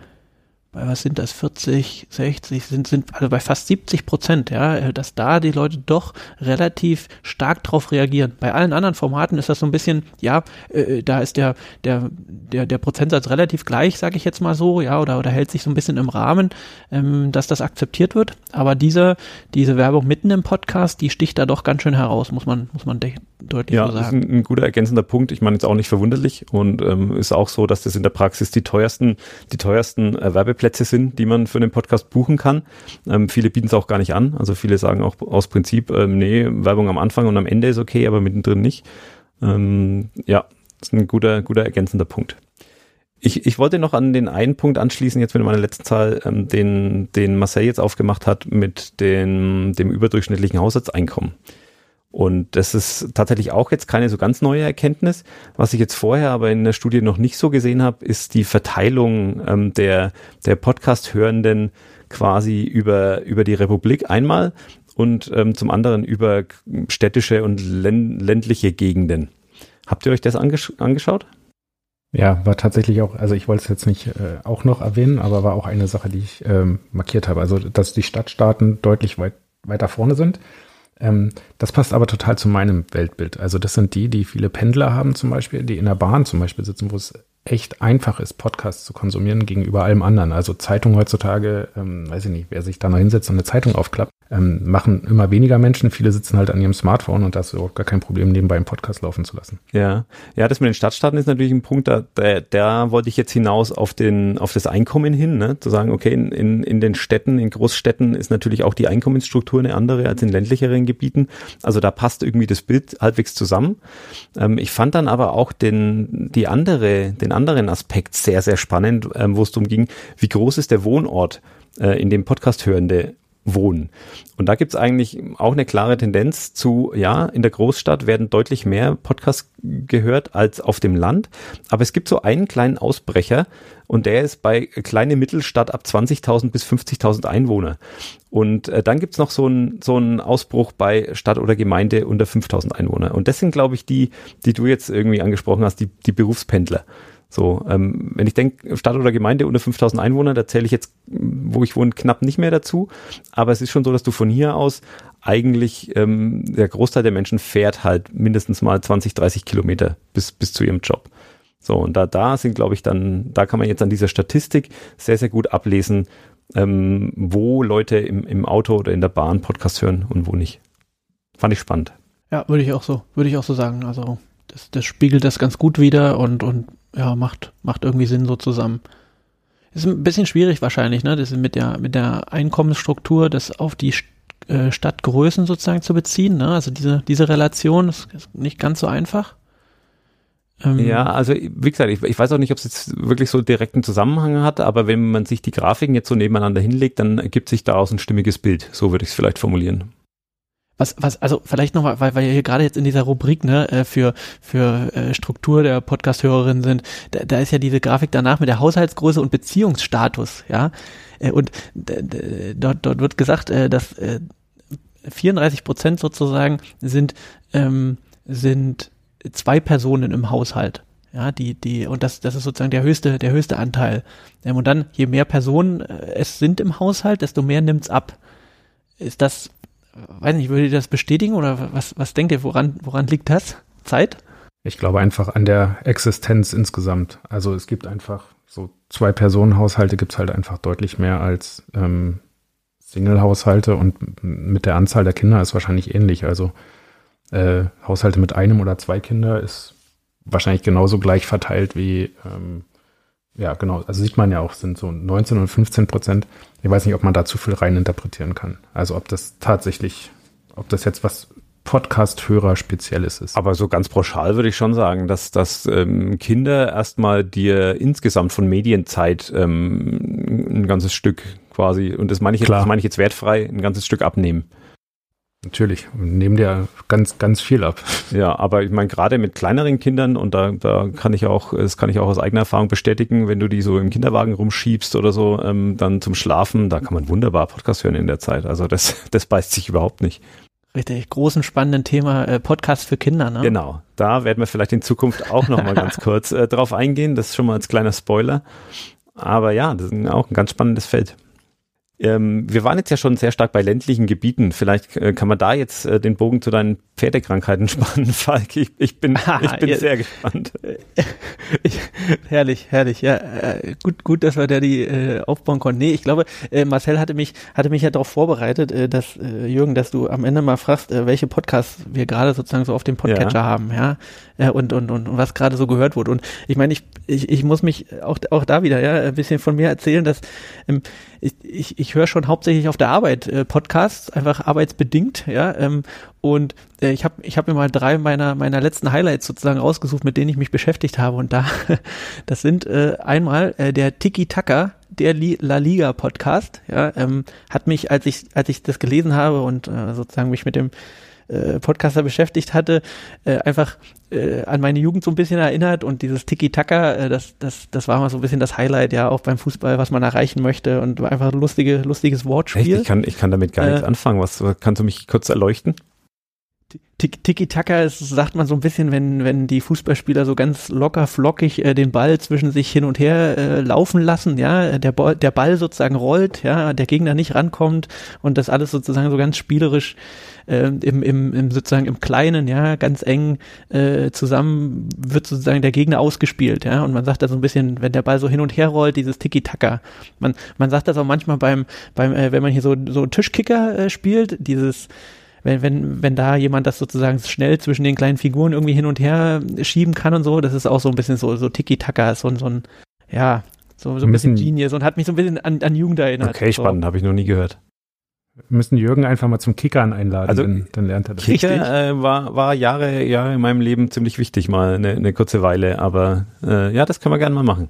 was sind das, 40, 60, sind, sind also bei fast 70 Prozent, ja, äh, dass da die Leute doch relativ stark drauf reagieren. Bei allen anderen Formaten ist das so ein bisschen, ja, äh, da ist der, der, der, der Prozentsatz relativ gleich, sage ich jetzt mal so, ja, oder, oder hält sich so ein bisschen im Rahmen, ähm, dass das akzeptiert wird. Aber diese, diese Werbung mitten im Podcast, die sticht da doch ganz schön heraus, muss man, muss man deutlich ja, so sagen. Ja, das ist ein, ein, guter ergänzender Punkt. Ich meine, jetzt auch nicht verwunderlich und ähm, ist auch so, dass das in der Praxis die teuersten, die teuersten äh, Werbeplätze sind, die man für einen Podcast buchen kann. Ähm, viele bieten es auch gar nicht an. Also viele sagen auch aus Prinzip, ähm, nee, Werbung am Anfang und am Ende ist okay, aber mittendrin nicht. Ähm, ja, ist ein guter, guter ergänzender Punkt. Ich, ich wollte noch an den einen Punkt anschließen, jetzt mit meiner letzten Zahl, ähm, den, den Marcel jetzt aufgemacht hat mit den, dem überdurchschnittlichen Haushaltseinkommen. Und das ist tatsächlich auch jetzt keine so ganz neue Erkenntnis. Was ich jetzt vorher aber in der Studie noch nicht so gesehen habe, ist die Verteilung ähm, der, der Podcast-Hörenden quasi über, über die Republik einmal und ähm, zum anderen über städtische und ländliche Gegenden. Habt ihr euch das angesch angeschaut? Ja, war tatsächlich auch, also ich wollte es jetzt nicht äh, auch noch erwähnen, aber war auch eine Sache, die ich ähm, markiert habe. Also, dass die Stadtstaaten deutlich weit, weiter vorne sind Ähm, das passt aber total zu meinem Weltbild. Also das sind die, die viele Pendler haben zum Beispiel, die in der Bahn zum Beispiel sitzen, wo es echt einfach ist, Podcasts zu konsumieren gegenüber allem anderen. Also Zeitung heutzutage, ähm, weiß ich nicht, wer sich da noch hinsetzt und eine Zeitung aufklappt, ähm, machen immer weniger Menschen. Viele sitzen halt an ihrem Smartphone und da ist überhaupt gar kein Problem, nebenbei einen Podcast laufen zu lassen. Ja, ja, das mit den Stadtstaaten ist natürlich ein Punkt, da, da, da wollte ich jetzt hinaus auf den, auf das Einkommen hin, ne? zu sagen, okay, in, in, in den Städten, in Großstädten ist natürlich auch die Einkommensstruktur eine andere als in ländlicheren Gebieten. Also da passt irgendwie das Bild halbwegs zusammen. Ähm, ich fand dann aber auch den, die andere, den anderen Aspekt sehr, sehr spannend, ähm, wo es darum ging, wie groß ist der Wohnort, äh, in dem Podcast-Hörende wohnen. Und da gibt's eigentlich auch eine klare Tendenz zu, ja, in der Großstadt werden deutlich mehr Podcasts gehört als auf dem Land. Aber es gibt so einen kleinen Ausbrecher und der ist bei kleine Mittelstadt ab 20.000 bis 50.000 Einwohner. Und äh, dann gibt's noch so einen so Ausbruch bei Stadt oder Gemeinde unter 5.000 Einwohner. Und das sind, glaube ich, die, die du jetzt irgendwie angesprochen hast, die, die Berufspendler. So, ähm, wenn ich denke, Stadt oder Gemeinde unter 5000 Einwohner, da zähle ich jetzt, wo ich wohne, knapp nicht mehr dazu. Aber es ist schon so, dass du von hier aus eigentlich, ähm, der Großteil der Menschen fährt halt mindestens mal 20, 30 Kilometer bis, bis zu ihrem Job. So, und da, da sind, glaube ich, dann, da kann man jetzt an dieser Statistik sehr, sehr gut ablesen, ähm, wo Leute im, im Auto oder in der Bahn Podcast hören und wo nicht. Fand ich spannend. Ja, würde ich auch so, würde ich auch so sagen. Also das, das spiegelt das ganz gut wieder und, und ja, macht, macht irgendwie Sinn so zusammen. Ist ein bisschen schwierig wahrscheinlich, ne? Das mit der, mit der Einkommensstruktur, das auf die äh, Stadtgrößen sozusagen zu beziehen, ne? Also diese, diese Relation ist, ist nicht ganz so einfach. Ähm, ja, also wie gesagt, ich, ich weiß auch nicht, ob es jetzt wirklich so direkten Zusammenhang hat, aber wenn man sich die Grafiken jetzt so nebeneinander hinlegt, dann ergibt sich daraus ein stimmiges Bild. So würde ich es vielleicht formulieren. Was, was, also vielleicht nochmal, weil, weil wir hier gerade jetzt in dieser Rubrik ne, äh, für, für äh, Struktur der Podcast-Hörerinnen sind, da, da ist ja diese Grafik danach mit der Haushaltsgröße und Beziehungsstatus, ja. Äh, und dort, dort wird gesagt, dass 34 Prozent sozusagen sind, ähm, sind zwei Personen im Haushalt. Ja, die, die, und das, das ist sozusagen der höchste, der höchste Anteil. Ähm, und dann, je mehr Personen es sind im Haushalt, desto mehr nimmt's ab. Ist das weiß nicht, würde ihr das bestätigen oder was, was denkt ihr, woran, woran liegt das? Zeit? Ich glaube einfach an der Existenz insgesamt. Also es gibt einfach so zwei Personenhaushalte gibt es halt einfach deutlich mehr als ähm, Single-Haushalte und mit der Anzahl der Kinder ist wahrscheinlich ähnlich. Also äh, Haushalte mit einem oder zwei Kinder ist wahrscheinlich genauso gleich verteilt wie ähm, ja, genau. Also sieht man ja auch, sind so 19 und 15 Prozent. Ich weiß nicht, ob man da zu viel reininterpretieren kann. Also ob das tatsächlich, ob das jetzt was Podcast-Hörer Spezielles ist. Aber so ganz pauschal würde ich schon sagen, dass, dass ähm, Kinder erstmal dir insgesamt von Medienzeit ähm, ein ganzes Stück quasi, und das meine ich jetzt, das meine ich jetzt wertfrei, ein ganzes Stück abnehmen. Natürlich, nehmen dir ganz, ganz viel ab. Ja, aber ich meine, gerade mit kleineren Kindern, und da, da kann ich auch, das kann ich auch aus eigener Erfahrung bestätigen, wenn du die so im Kinderwagen rumschiebst oder so, ähm, dann zum Schlafen, da kann man wunderbar Podcast hören in der Zeit. Also das, das beißt sich überhaupt nicht. Richtig, großen spannenden Thema äh, Podcast für Kinder, ne? Genau, da werden wir vielleicht in Zukunft auch nochmal ganz kurz äh, drauf eingehen. Das ist schon mal als kleiner Spoiler. Aber ja, das ist auch ein ganz spannendes Feld. Ähm, wir waren jetzt ja schon sehr stark bei ländlichen Gebieten. Vielleicht äh, kann man da jetzt äh, den Bogen zu deinen Pferdekrankheiten spannen, Falk. Ich, ich bin, ich bin ja, sehr gespannt. Ich, herrlich, herrlich. Ja, äh, gut, gut, dass wir da die äh, aufbauen konnten. Nee, ich glaube, äh, Marcel hatte mich, hatte mich ja darauf vorbereitet, äh, dass äh, Jürgen, dass du am Ende mal fragst, äh, welche Podcasts wir gerade sozusagen so auf dem Podcatcher ja. haben, ja, äh, und, und, und, und was gerade so gehört wurde. Und ich meine, ich, ich, ich muss mich auch, auch da wieder, ja, ein bisschen von mir erzählen, dass ähm, ich, ich, ich höre schon hauptsächlich auf der Arbeit äh, Podcasts, einfach arbeitsbedingt, ja. Ähm, und äh, ich habe ich hab mir mal drei meiner meiner letzten Highlights sozusagen rausgesucht, mit denen ich mich beschäftigt habe. Und da, das sind äh, einmal äh, der Tiki Taka, der La Liga Podcast, ja, ähm, hat mich, als ich als ich das gelesen habe und äh, sozusagen mich mit dem äh, Podcaster beschäftigt hatte, äh, einfach äh, an meine Jugend so ein bisschen erinnert und dieses Tiki-Taka, äh, das, das, das war mal so ein bisschen das Highlight, ja, auch beim Fußball, was man erreichen möchte und einfach ein lustige, lustiges Wortspiel. Echt? Ich kann, ich kann damit gar nichts äh, anfangen. Was, kannst du mich kurz erleuchten? Tiki-Taka ist, sagt man so ein bisschen, wenn, wenn die Fußballspieler so ganz locker flockig äh, den Ball zwischen sich hin und her äh, laufen lassen, ja, der Ball, der Ball sozusagen rollt, ja, der Gegner nicht rankommt und das alles sozusagen so ganz spielerisch äh, im, im, im sozusagen im Kleinen, ja, ganz eng äh, zusammen wird sozusagen der Gegner ausgespielt, ja, und man sagt da so ein bisschen, wenn der Ball so hin und her rollt, dieses Tiki-Taka. Man, man sagt das auch manchmal beim, beim äh, wenn man hier so, so Tischkicker äh, spielt, dieses wenn, wenn, wenn da jemand das sozusagen schnell zwischen den kleinen Figuren irgendwie hin und her schieben kann und so, das ist auch so ein bisschen so, so Tiki-Taka, so, so ein, ja, so, so ein bisschen Genius und hat mich so ein bisschen an, an Jugend erinnert. Okay, spannend, so. habe ich noch nie gehört. Wir müssen Jürgen einfach mal zum Kickern einladen, also, dann, dann lernt er das. Kicker äh, war, war Jahre, Jahre in meinem Leben ziemlich wichtig, mal eine, eine kurze Weile, aber äh, ja, das können wir gerne mal machen.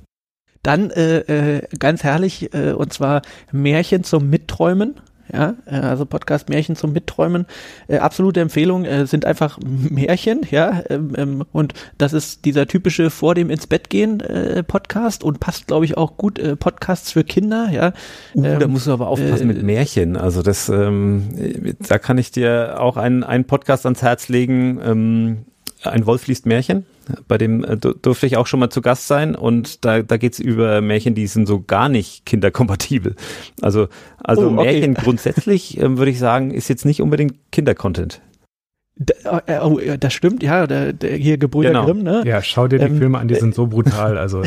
Dann äh, äh, ganz herrlich, äh, und zwar Märchen zum Mitträumen ja, äh, also Podcast Märchen zum Mitträumen, äh, absolute Empfehlung, äh, sind einfach Märchen, ja, ähm, ähm, und das ist dieser typische vor dem ins Bett gehen äh, Podcast und passt, glaube ich, auch gut äh, Podcasts für Kinder, ja. Uh, ähm, da musst du aber aufpassen mit äh, Märchen, also das, ähm, da kann ich dir auch einen, einen Podcast ans Herz legen, ähm, ein Wolf liest Märchen. Bei dem äh, durfte ich auch schon mal zu Gast sein und da, da geht's über Märchen, die sind so gar nicht kinderkompatibel. Also, also oh, okay. Märchen grundsätzlich, äh, würde ich sagen, ist jetzt nicht unbedingt Kindercontent. Äh, oh, das stimmt, ja, der, der hier Gebrüder genau. Grimm, ne? Ja, schau dir die ähm, Filme an, die sind so brutal, also.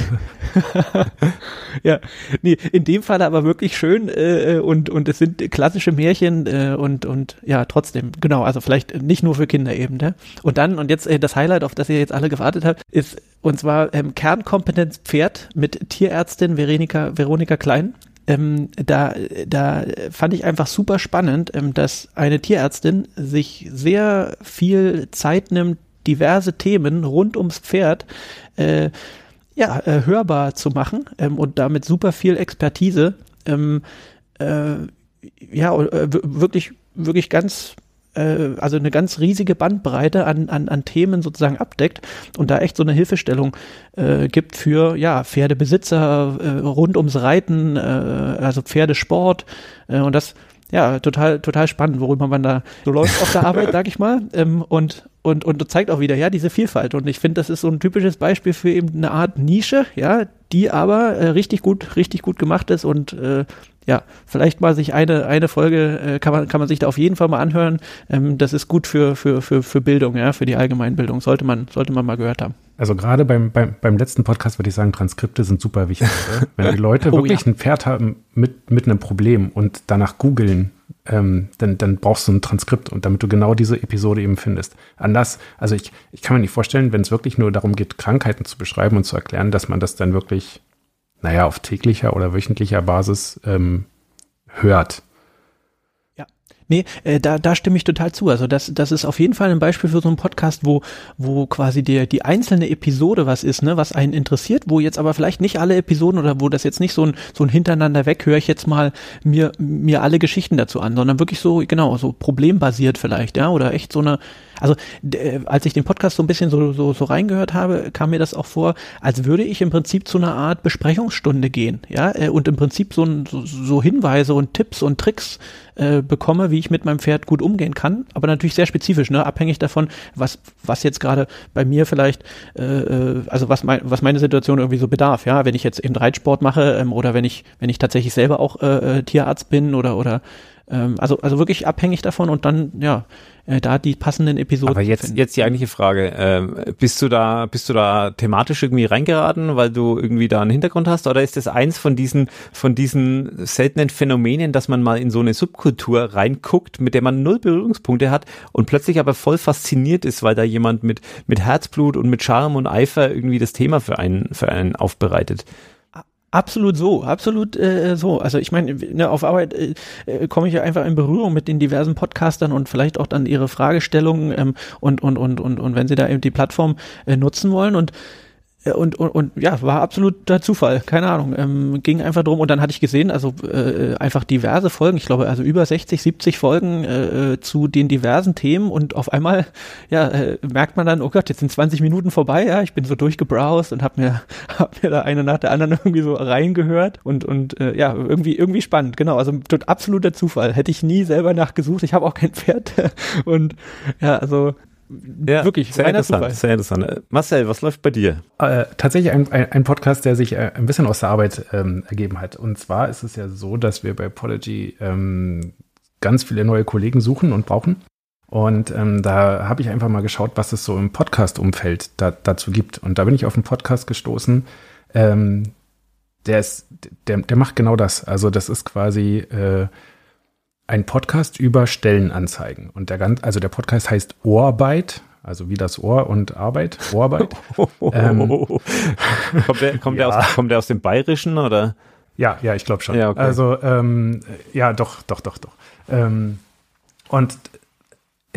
ja, nee, in dem Fall aber wirklich schön äh, und und es sind klassische Märchen äh, und und ja, trotzdem, genau, also vielleicht nicht nur für Kinder eben, ne? Und dann und jetzt äh, das Highlight, auf das ihr jetzt alle gewartet habt, ist und zwar ähm, Kernkompetenz Pferd mit Tierärztin Veronika Veronika Klein ähm, da, da fand ich einfach super spannend, ähm, dass eine Tierärztin sich sehr viel Zeit nimmt, diverse Themen rund ums Pferd äh, ja, äh, hörbar zu machen ähm, und damit super viel Expertise. Ähm, äh, ja, äh, wirklich, wirklich ganz äh, also eine ganz riesige Bandbreite an, an, an Themen sozusagen abdeckt und da echt so eine Hilfestellung äh, gibt für ja Pferdebesitzer äh, rund ums Reiten, äh, also Pferdesport äh, und das ja total total spannend, worüber man da so läuft auf der Arbeit, sag ich mal. Ähm, und und und zeigt auch wieder ja diese Vielfalt und ich finde, das ist so ein typisches Beispiel für eben eine Art Nische, ja, die aber äh, richtig gut richtig gut gemacht ist und äh, ja, vielleicht mal sich eine, eine Folge äh, kann, man, kann man sich da auf jeden Fall mal anhören. Ähm, das ist gut für, für, für, für Bildung, ja, für die Allgemeinbildung. Sollte man, sollte man mal gehört haben. Also gerade beim, beim, beim letzten Podcast würde ich sagen, Transkripte sind super wichtig. Wenn die Leute oh, wirklich ja. ein Pferd haben mit, mit einem Problem und danach googeln, ähm, dann, dann brauchst du ein Transkript und damit du genau diese Episode eben findest. Anders, also ich, ich kann mir nicht vorstellen, wenn es wirklich nur darum geht, Krankheiten zu beschreiben und zu erklären, dass man das dann wirklich naja, auf täglicher oder wöchentlicher Basis ähm, hört. Nee, äh, da, da stimme ich total zu. Also das, das ist auf jeden Fall ein Beispiel für so einen Podcast, wo, wo quasi der, die einzelne Episode was ist, ne, was einen interessiert, wo jetzt aber vielleicht nicht alle Episoden oder wo das jetzt nicht so ein, so ein Hintereinander weg, höre ich jetzt mal mir, mir alle Geschichten dazu an, sondern wirklich so, genau, so problembasiert vielleicht, ja, oder echt so eine, also äh, als ich den Podcast so ein bisschen so, so, so reingehört habe, kam mir das auch vor, als würde ich im Prinzip zu einer Art Besprechungsstunde gehen, ja, äh, und im Prinzip so, so, so Hinweise und Tipps und Tricks äh, bekomme, wie ich mit meinem Pferd gut umgehen kann, aber natürlich sehr spezifisch, ne? abhängig davon, was, was jetzt gerade bei mir vielleicht, äh, äh, also was, mein, was meine Situation irgendwie so bedarf, ja, wenn ich jetzt eben Reitsport mache ähm, oder wenn ich, wenn ich tatsächlich selber auch äh, äh Tierarzt bin oder, oder ähm, also, also wirklich abhängig davon und dann, ja, äh, da die passenden Episoden. Aber jetzt, jetzt die eigentliche Frage, äh, bist du da, bist du da thematisch irgendwie reingeraten, weil du irgendwie da einen Hintergrund hast, oder ist das eins von diesen, von diesen seltenen Phänomenen, dass man mal in so eine Subkultur reinguckt, mit der man null Berührungspunkte hat und plötzlich aber voll fasziniert ist, weil da jemand mit, mit Herzblut und mit Charme und Eifer irgendwie das Thema für einen, für einen aufbereitet? Absolut so, absolut äh, so. Also ich meine, ne, auf Arbeit äh, äh, komme ich ja einfach in Berührung mit den diversen Podcastern und vielleicht auch dann ihre Fragestellungen ähm, und, und, und, und, und wenn sie da eben die Plattform äh, nutzen wollen und und, und, und ja, war absoluter Zufall, keine Ahnung. Ähm, ging einfach drum und dann hatte ich gesehen, also äh, einfach diverse Folgen, ich glaube also über 60, 70 Folgen äh, äh, zu den diversen Themen und auf einmal ja äh, merkt man dann, oh Gott, jetzt sind 20 Minuten vorbei, ja, ich bin so durchgebrowst und habe mir hab mir da eine nach der anderen irgendwie so reingehört und und äh, ja, irgendwie irgendwie spannend, genau, also absoluter Zufall. Hätte ich nie selber nachgesucht, ich habe auch kein Pferd und ja, also ja, wirklich, sehr interessant, Zufall. sehr interessant. Marcel, was läuft bei dir? Äh, tatsächlich ein, ein, ein, Podcast, der sich äh, ein bisschen aus der Arbeit ähm, ergeben hat. Und zwar ist es ja so, dass wir bei Podigy ähm, ganz viele neue Kollegen suchen und brauchen. Und ähm, da habe ich einfach mal geschaut, was es so im Podcast-Umfeld da, dazu gibt. Und da bin ich auf einen Podcast gestoßen, ähm, der ist, der, der macht genau das. Also das ist quasi äh, ein Podcast über Stellenanzeigen. Und der ganz, also der Podcast heißt Ohrarbeit, also wie das Ohr und Arbeit, Ohrarbeit. ähm, kommt, der, kommt, ja. der aus, kommt der aus dem Bayerischen oder? Ja, ja, ich glaube schon. Ja, okay. Also ähm, ja, doch, doch, doch, doch. Ähm, und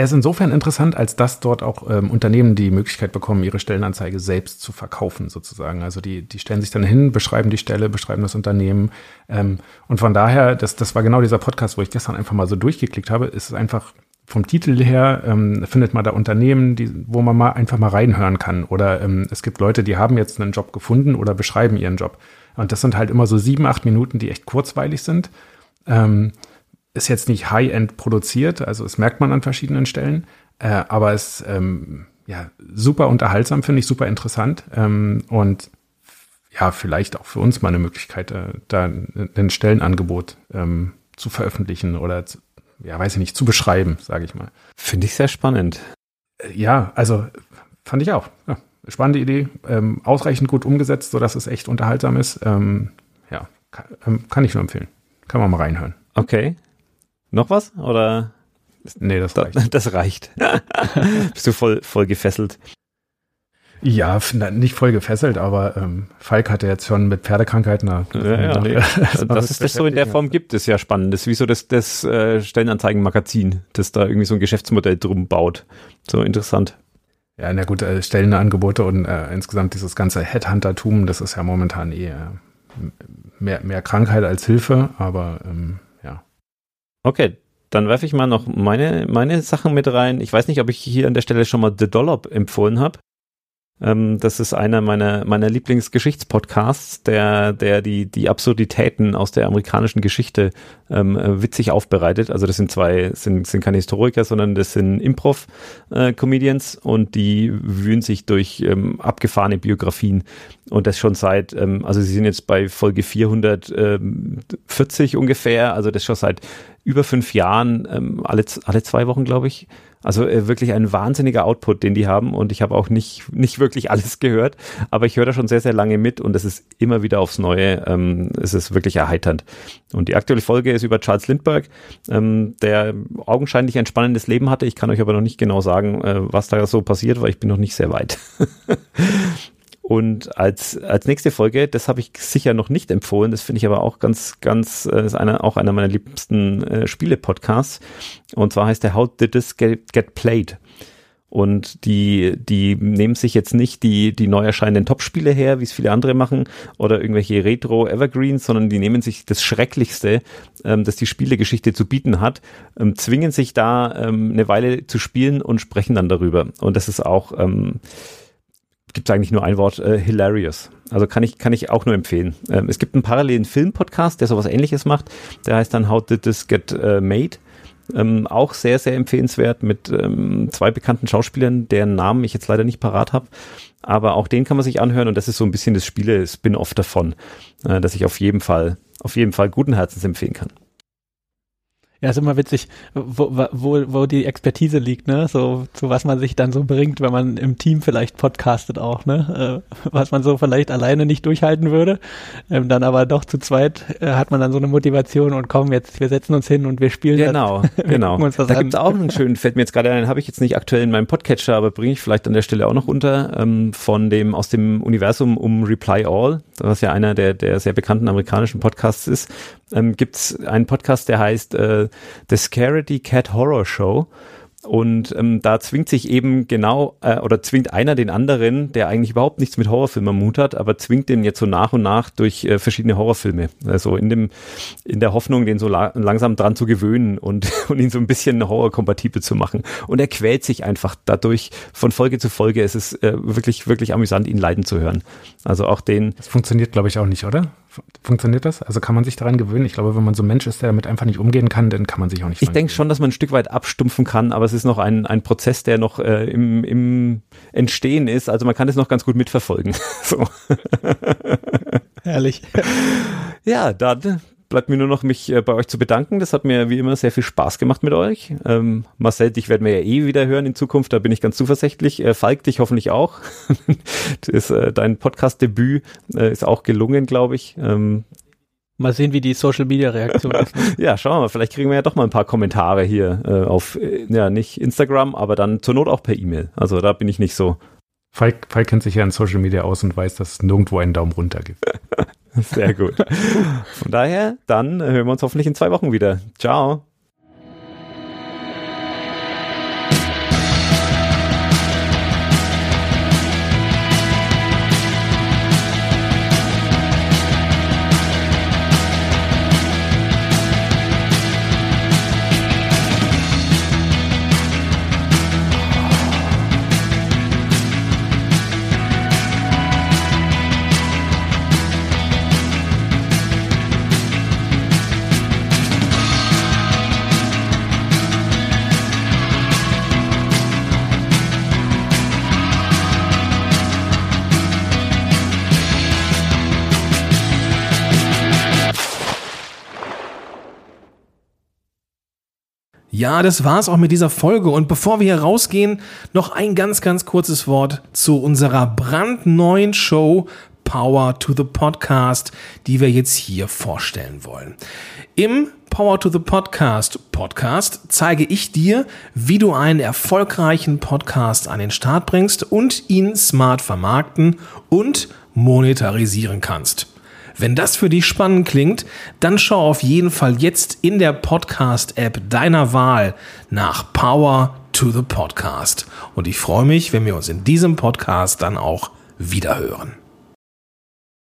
er ist insofern interessant, als dass dort auch ähm, Unternehmen die Möglichkeit bekommen, ihre Stellenanzeige selbst zu verkaufen, sozusagen. Also die, die stellen sich dann hin, beschreiben die Stelle, beschreiben das Unternehmen. Ähm, und von daher, das, das war genau dieser Podcast, wo ich gestern einfach mal so durchgeklickt habe, ist es einfach vom Titel her, ähm, findet man da Unternehmen, die, wo man mal einfach mal reinhören kann. Oder ähm, es gibt Leute, die haben jetzt einen Job gefunden oder beschreiben ihren Job. Und das sind halt immer so sieben, acht Minuten, die echt kurzweilig sind. Ähm, ist jetzt nicht High-End produziert, also es merkt man an verschiedenen Stellen, äh, aber es ähm, ja super unterhaltsam, finde ich, super interessant ähm, und ja, vielleicht auch für uns mal eine Möglichkeit, äh, da ein Stellenangebot ähm, zu veröffentlichen oder zu, ja, weiß ich nicht, zu beschreiben, sage ich mal. Finde ich sehr spannend. Äh, ja, also fand ich auch. Ja, spannende Idee, ähm, ausreichend gut umgesetzt, sodass es echt unterhaltsam ist. Ähm, ja, kann, ähm, kann ich nur empfehlen. Kann man mal reinhören. Okay, noch was? Oder? Nee, das reicht. Das reicht. Bist du voll, voll gefesselt? Ja, nicht voll gefesselt, aber ähm, Falk hatte jetzt schon mit Pferdekrankheiten. Na, ja, ja, nee. Dass es das so in der Form gibt, ist ja spannend. Das ist wie so das, das äh, Stellenanzeigenmagazin, das da irgendwie so ein Geschäftsmodell drum baut. So interessant. Ja, na gut, äh, Stellenangebote und äh, insgesamt dieses ganze Headhuntertum, das ist ja momentan eh äh, mehr, mehr Krankheit als Hilfe, aber ähm, Okay, dann werfe ich mal noch meine, meine Sachen mit rein. Ich weiß nicht, ob ich hier an der Stelle schon mal The Dollop empfohlen habe. Ähm, das ist einer meiner, meiner Lieblingsgeschichtspodcasts, der, der die, die Absurditäten aus der amerikanischen Geschichte ähm, witzig aufbereitet. Also das sind zwei, sind, sind keine Historiker, sondern das sind Improv-Comedians äh, und die wühlen sich durch ähm, abgefahrene Biografien und das schon seit, ähm, also sie sind jetzt bei Folge 440 ungefähr, also das schon seit über fünf Jahren, ähm, alle, alle zwei Wochen, glaube ich. Also äh, wirklich ein wahnsinniger Output, den die haben. Und ich habe auch nicht, nicht wirklich alles gehört, aber ich höre da schon sehr, sehr lange mit und es ist immer wieder aufs Neue. Ähm, es ist wirklich erheiternd. Und die aktuelle Folge ist über Charles Lindbergh, ähm, der augenscheinlich ein spannendes Leben hatte. Ich kann euch aber noch nicht genau sagen, äh, was da so passiert, weil ich bin noch nicht sehr weit. Und als, als nächste Folge, das habe ich sicher noch nicht empfohlen, das finde ich aber auch ganz, ganz, äh, ist einer, auch einer meiner liebsten äh, Spiele-Podcasts. Und zwar heißt der How Did This Get, Get Played? Und die, die nehmen sich jetzt nicht die, die neu erscheinenden Top-Spiele her, wie es viele andere machen, oder irgendwelche Retro-Evergreens, sondern die nehmen sich das Schrecklichste, ähm, das die Spielegeschichte zu bieten hat, ähm, zwingen sich da ähm, eine Weile zu spielen und sprechen dann darüber. Und das ist auch, ähm, gibt es eigentlich nur ein Wort, äh, hilarious. Also kann ich, kann ich auch nur empfehlen. Ähm, es gibt einen parallelen Film-Podcast, der sowas ähnliches macht. Der heißt dann How Did This Get äh, Made? Ähm, auch sehr, sehr empfehlenswert mit ähm, zwei bekannten Schauspielern, deren Namen ich jetzt leider nicht parat habe. Aber auch den kann man sich anhören und das ist so ein bisschen das Spiele-Spin-Off davon, äh, dass ich auf jeden Fall, auf jeden Fall guten Herzens empfehlen kann. Ja, ist immer witzig, wo, wo, wo die Expertise liegt, ne? So, zu was man sich dann so bringt, wenn man im Team vielleicht podcastet auch, ne? Äh, was man so vielleicht alleine nicht durchhalten würde. Ähm, dann aber doch zu zweit äh, hat man dann so eine Motivation und komm, jetzt, wir setzen uns hin und wir spielen. Genau, das. genau. da gibt es auch einen schönen, fällt mir jetzt gerade ein, habe ich jetzt nicht aktuell in meinem Podcatcher, aber bringe ich vielleicht an der Stelle auch noch unter, ähm, von dem, aus dem Universum um Reply All, was ja einer der, der sehr bekannten amerikanischen Podcasts ist, ähm, gibt es einen Podcast, der heißt äh, The Scaredy Cat Horror Show. Und ähm, da zwingt sich eben genau, äh, oder zwingt einer den anderen, der eigentlich überhaupt nichts mit Horrorfilmen Mut hat, aber zwingt den jetzt so nach und nach durch äh, verschiedene Horrorfilme. Also in dem, in der Hoffnung, den so la langsam dran zu gewöhnen und, und ihn so ein bisschen horrorkompatibel zu machen. Und er quält sich einfach dadurch von Folge zu Folge. Es ist äh, wirklich, wirklich amüsant, ihn leiden zu hören. Also auch den. Das funktioniert, glaube ich, auch nicht, oder? Funktioniert das? Also kann man sich daran gewöhnen? Ich glaube, wenn man so ein Mensch ist, der damit einfach nicht umgehen kann, dann kann man sich auch nicht. Ich denke schon, dass man ein Stück weit abstumpfen kann, aber es ist noch ein, ein Prozess, der noch äh, im, im Entstehen ist. Also man kann es noch ganz gut mitverfolgen. so. Herrlich. Ja, dann bleibt mir nur noch, mich äh, bei euch zu bedanken. Das hat mir wie immer sehr viel Spaß gemacht mit euch. Ähm, Marcel, dich werden wir ja eh wieder hören in Zukunft, da bin ich ganz zuversichtlich. Äh, Falk, dich hoffentlich auch. das, äh, dein Podcast-Debüt äh, ist auch gelungen, glaube ich. Ähm, Mal sehen, wie die Social Media Reaktion ist. ja, schauen wir mal. Vielleicht kriegen wir ja doch mal ein paar Kommentare hier äh, auf, äh, ja, nicht Instagram, aber dann zur Not auch per E-Mail. Also da bin ich nicht so. Falk, Falk kennt sich ja in Social Media aus und weiß, dass es nirgendwo einen Daumen runter gibt. Sehr gut. Von daher, dann hören wir uns hoffentlich in zwei Wochen wieder. Ciao. Ja, das war's auch mit dieser Folge. Und bevor wir hier rausgehen, noch ein ganz, ganz kurzes Wort zu unserer brandneuen Show Power to the Podcast, die wir jetzt hier vorstellen wollen. Im Power to the Podcast Podcast zeige ich dir, wie du einen erfolgreichen Podcast an den Start bringst und ihn smart vermarkten und monetarisieren kannst. Wenn das für dich spannend klingt, dann schau auf jeden Fall jetzt in der Podcast-App deiner Wahl nach Power to the Podcast. Und ich freue mich, wenn wir uns in diesem Podcast dann auch wiederhören.